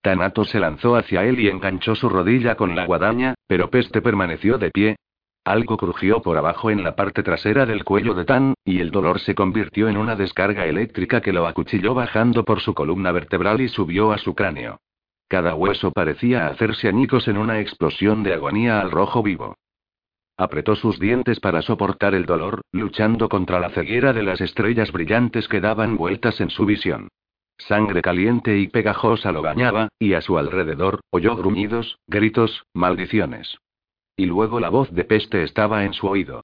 Tanato se lanzó hacia él y enganchó su rodilla con la guadaña, pero Peste permaneció de pie. Algo crujió por abajo en la parte trasera del cuello de Tan, y el dolor se convirtió en una descarga eléctrica que lo acuchilló bajando por su columna vertebral y subió a su cráneo. Cada hueso parecía hacerse añicos en una explosión de agonía al rojo vivo. Apretó sus dientes para soportar el dolor, luchando contra la ceguera de las estrellas brillantes que daban vueltas en su visión. Sangre caliente y pegajosa lo bañaba, y a su alrededor, oyó gruñidos, gritos, maldiciones. Y luego la voz de peste estaba en su oído.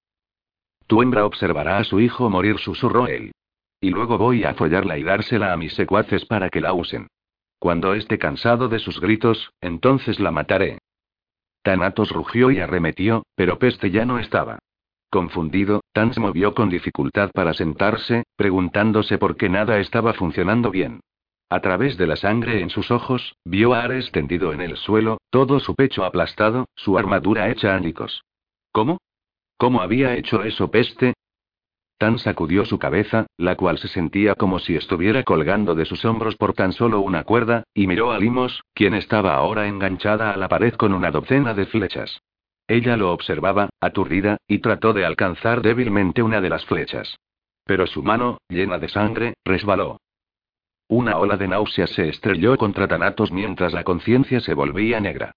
Tu hembra observará a su hijo morir, susurró él. Y luego voy a follarla y dársela a mis secuaces para que la usen. Cuando esté cansado de sus gritos, entonces la mataré. Tanatos rugió y arremetió, pero Peste ya no estaba. Confundido, Tan se movió con dificultad para sentarse, preguntándose por qué nada estaba funcionando bien. A través de la sangre en sus ojos, vio a Ares tendido en el suelo, todo su pecho aplastado, su armadura hecha ánicos. ¿Cómo? ¿Cómo había hecho eso Peste? Tan sacudió su cabeza, la cual se sentía como si estuviera colgando de sus hombros por tan solo una cuerda, y miró a Limos, quien estaba ahora enganchada a la pared con una docena de flechas. Ella lo observaba, aturdida, y trató de alcanzar débilmente una de las flechas. Pero su mano, llena de sangre, resbaló. Una ola de náuseas se estrelló contra Tanatos mientras la conciencia se volvía negra.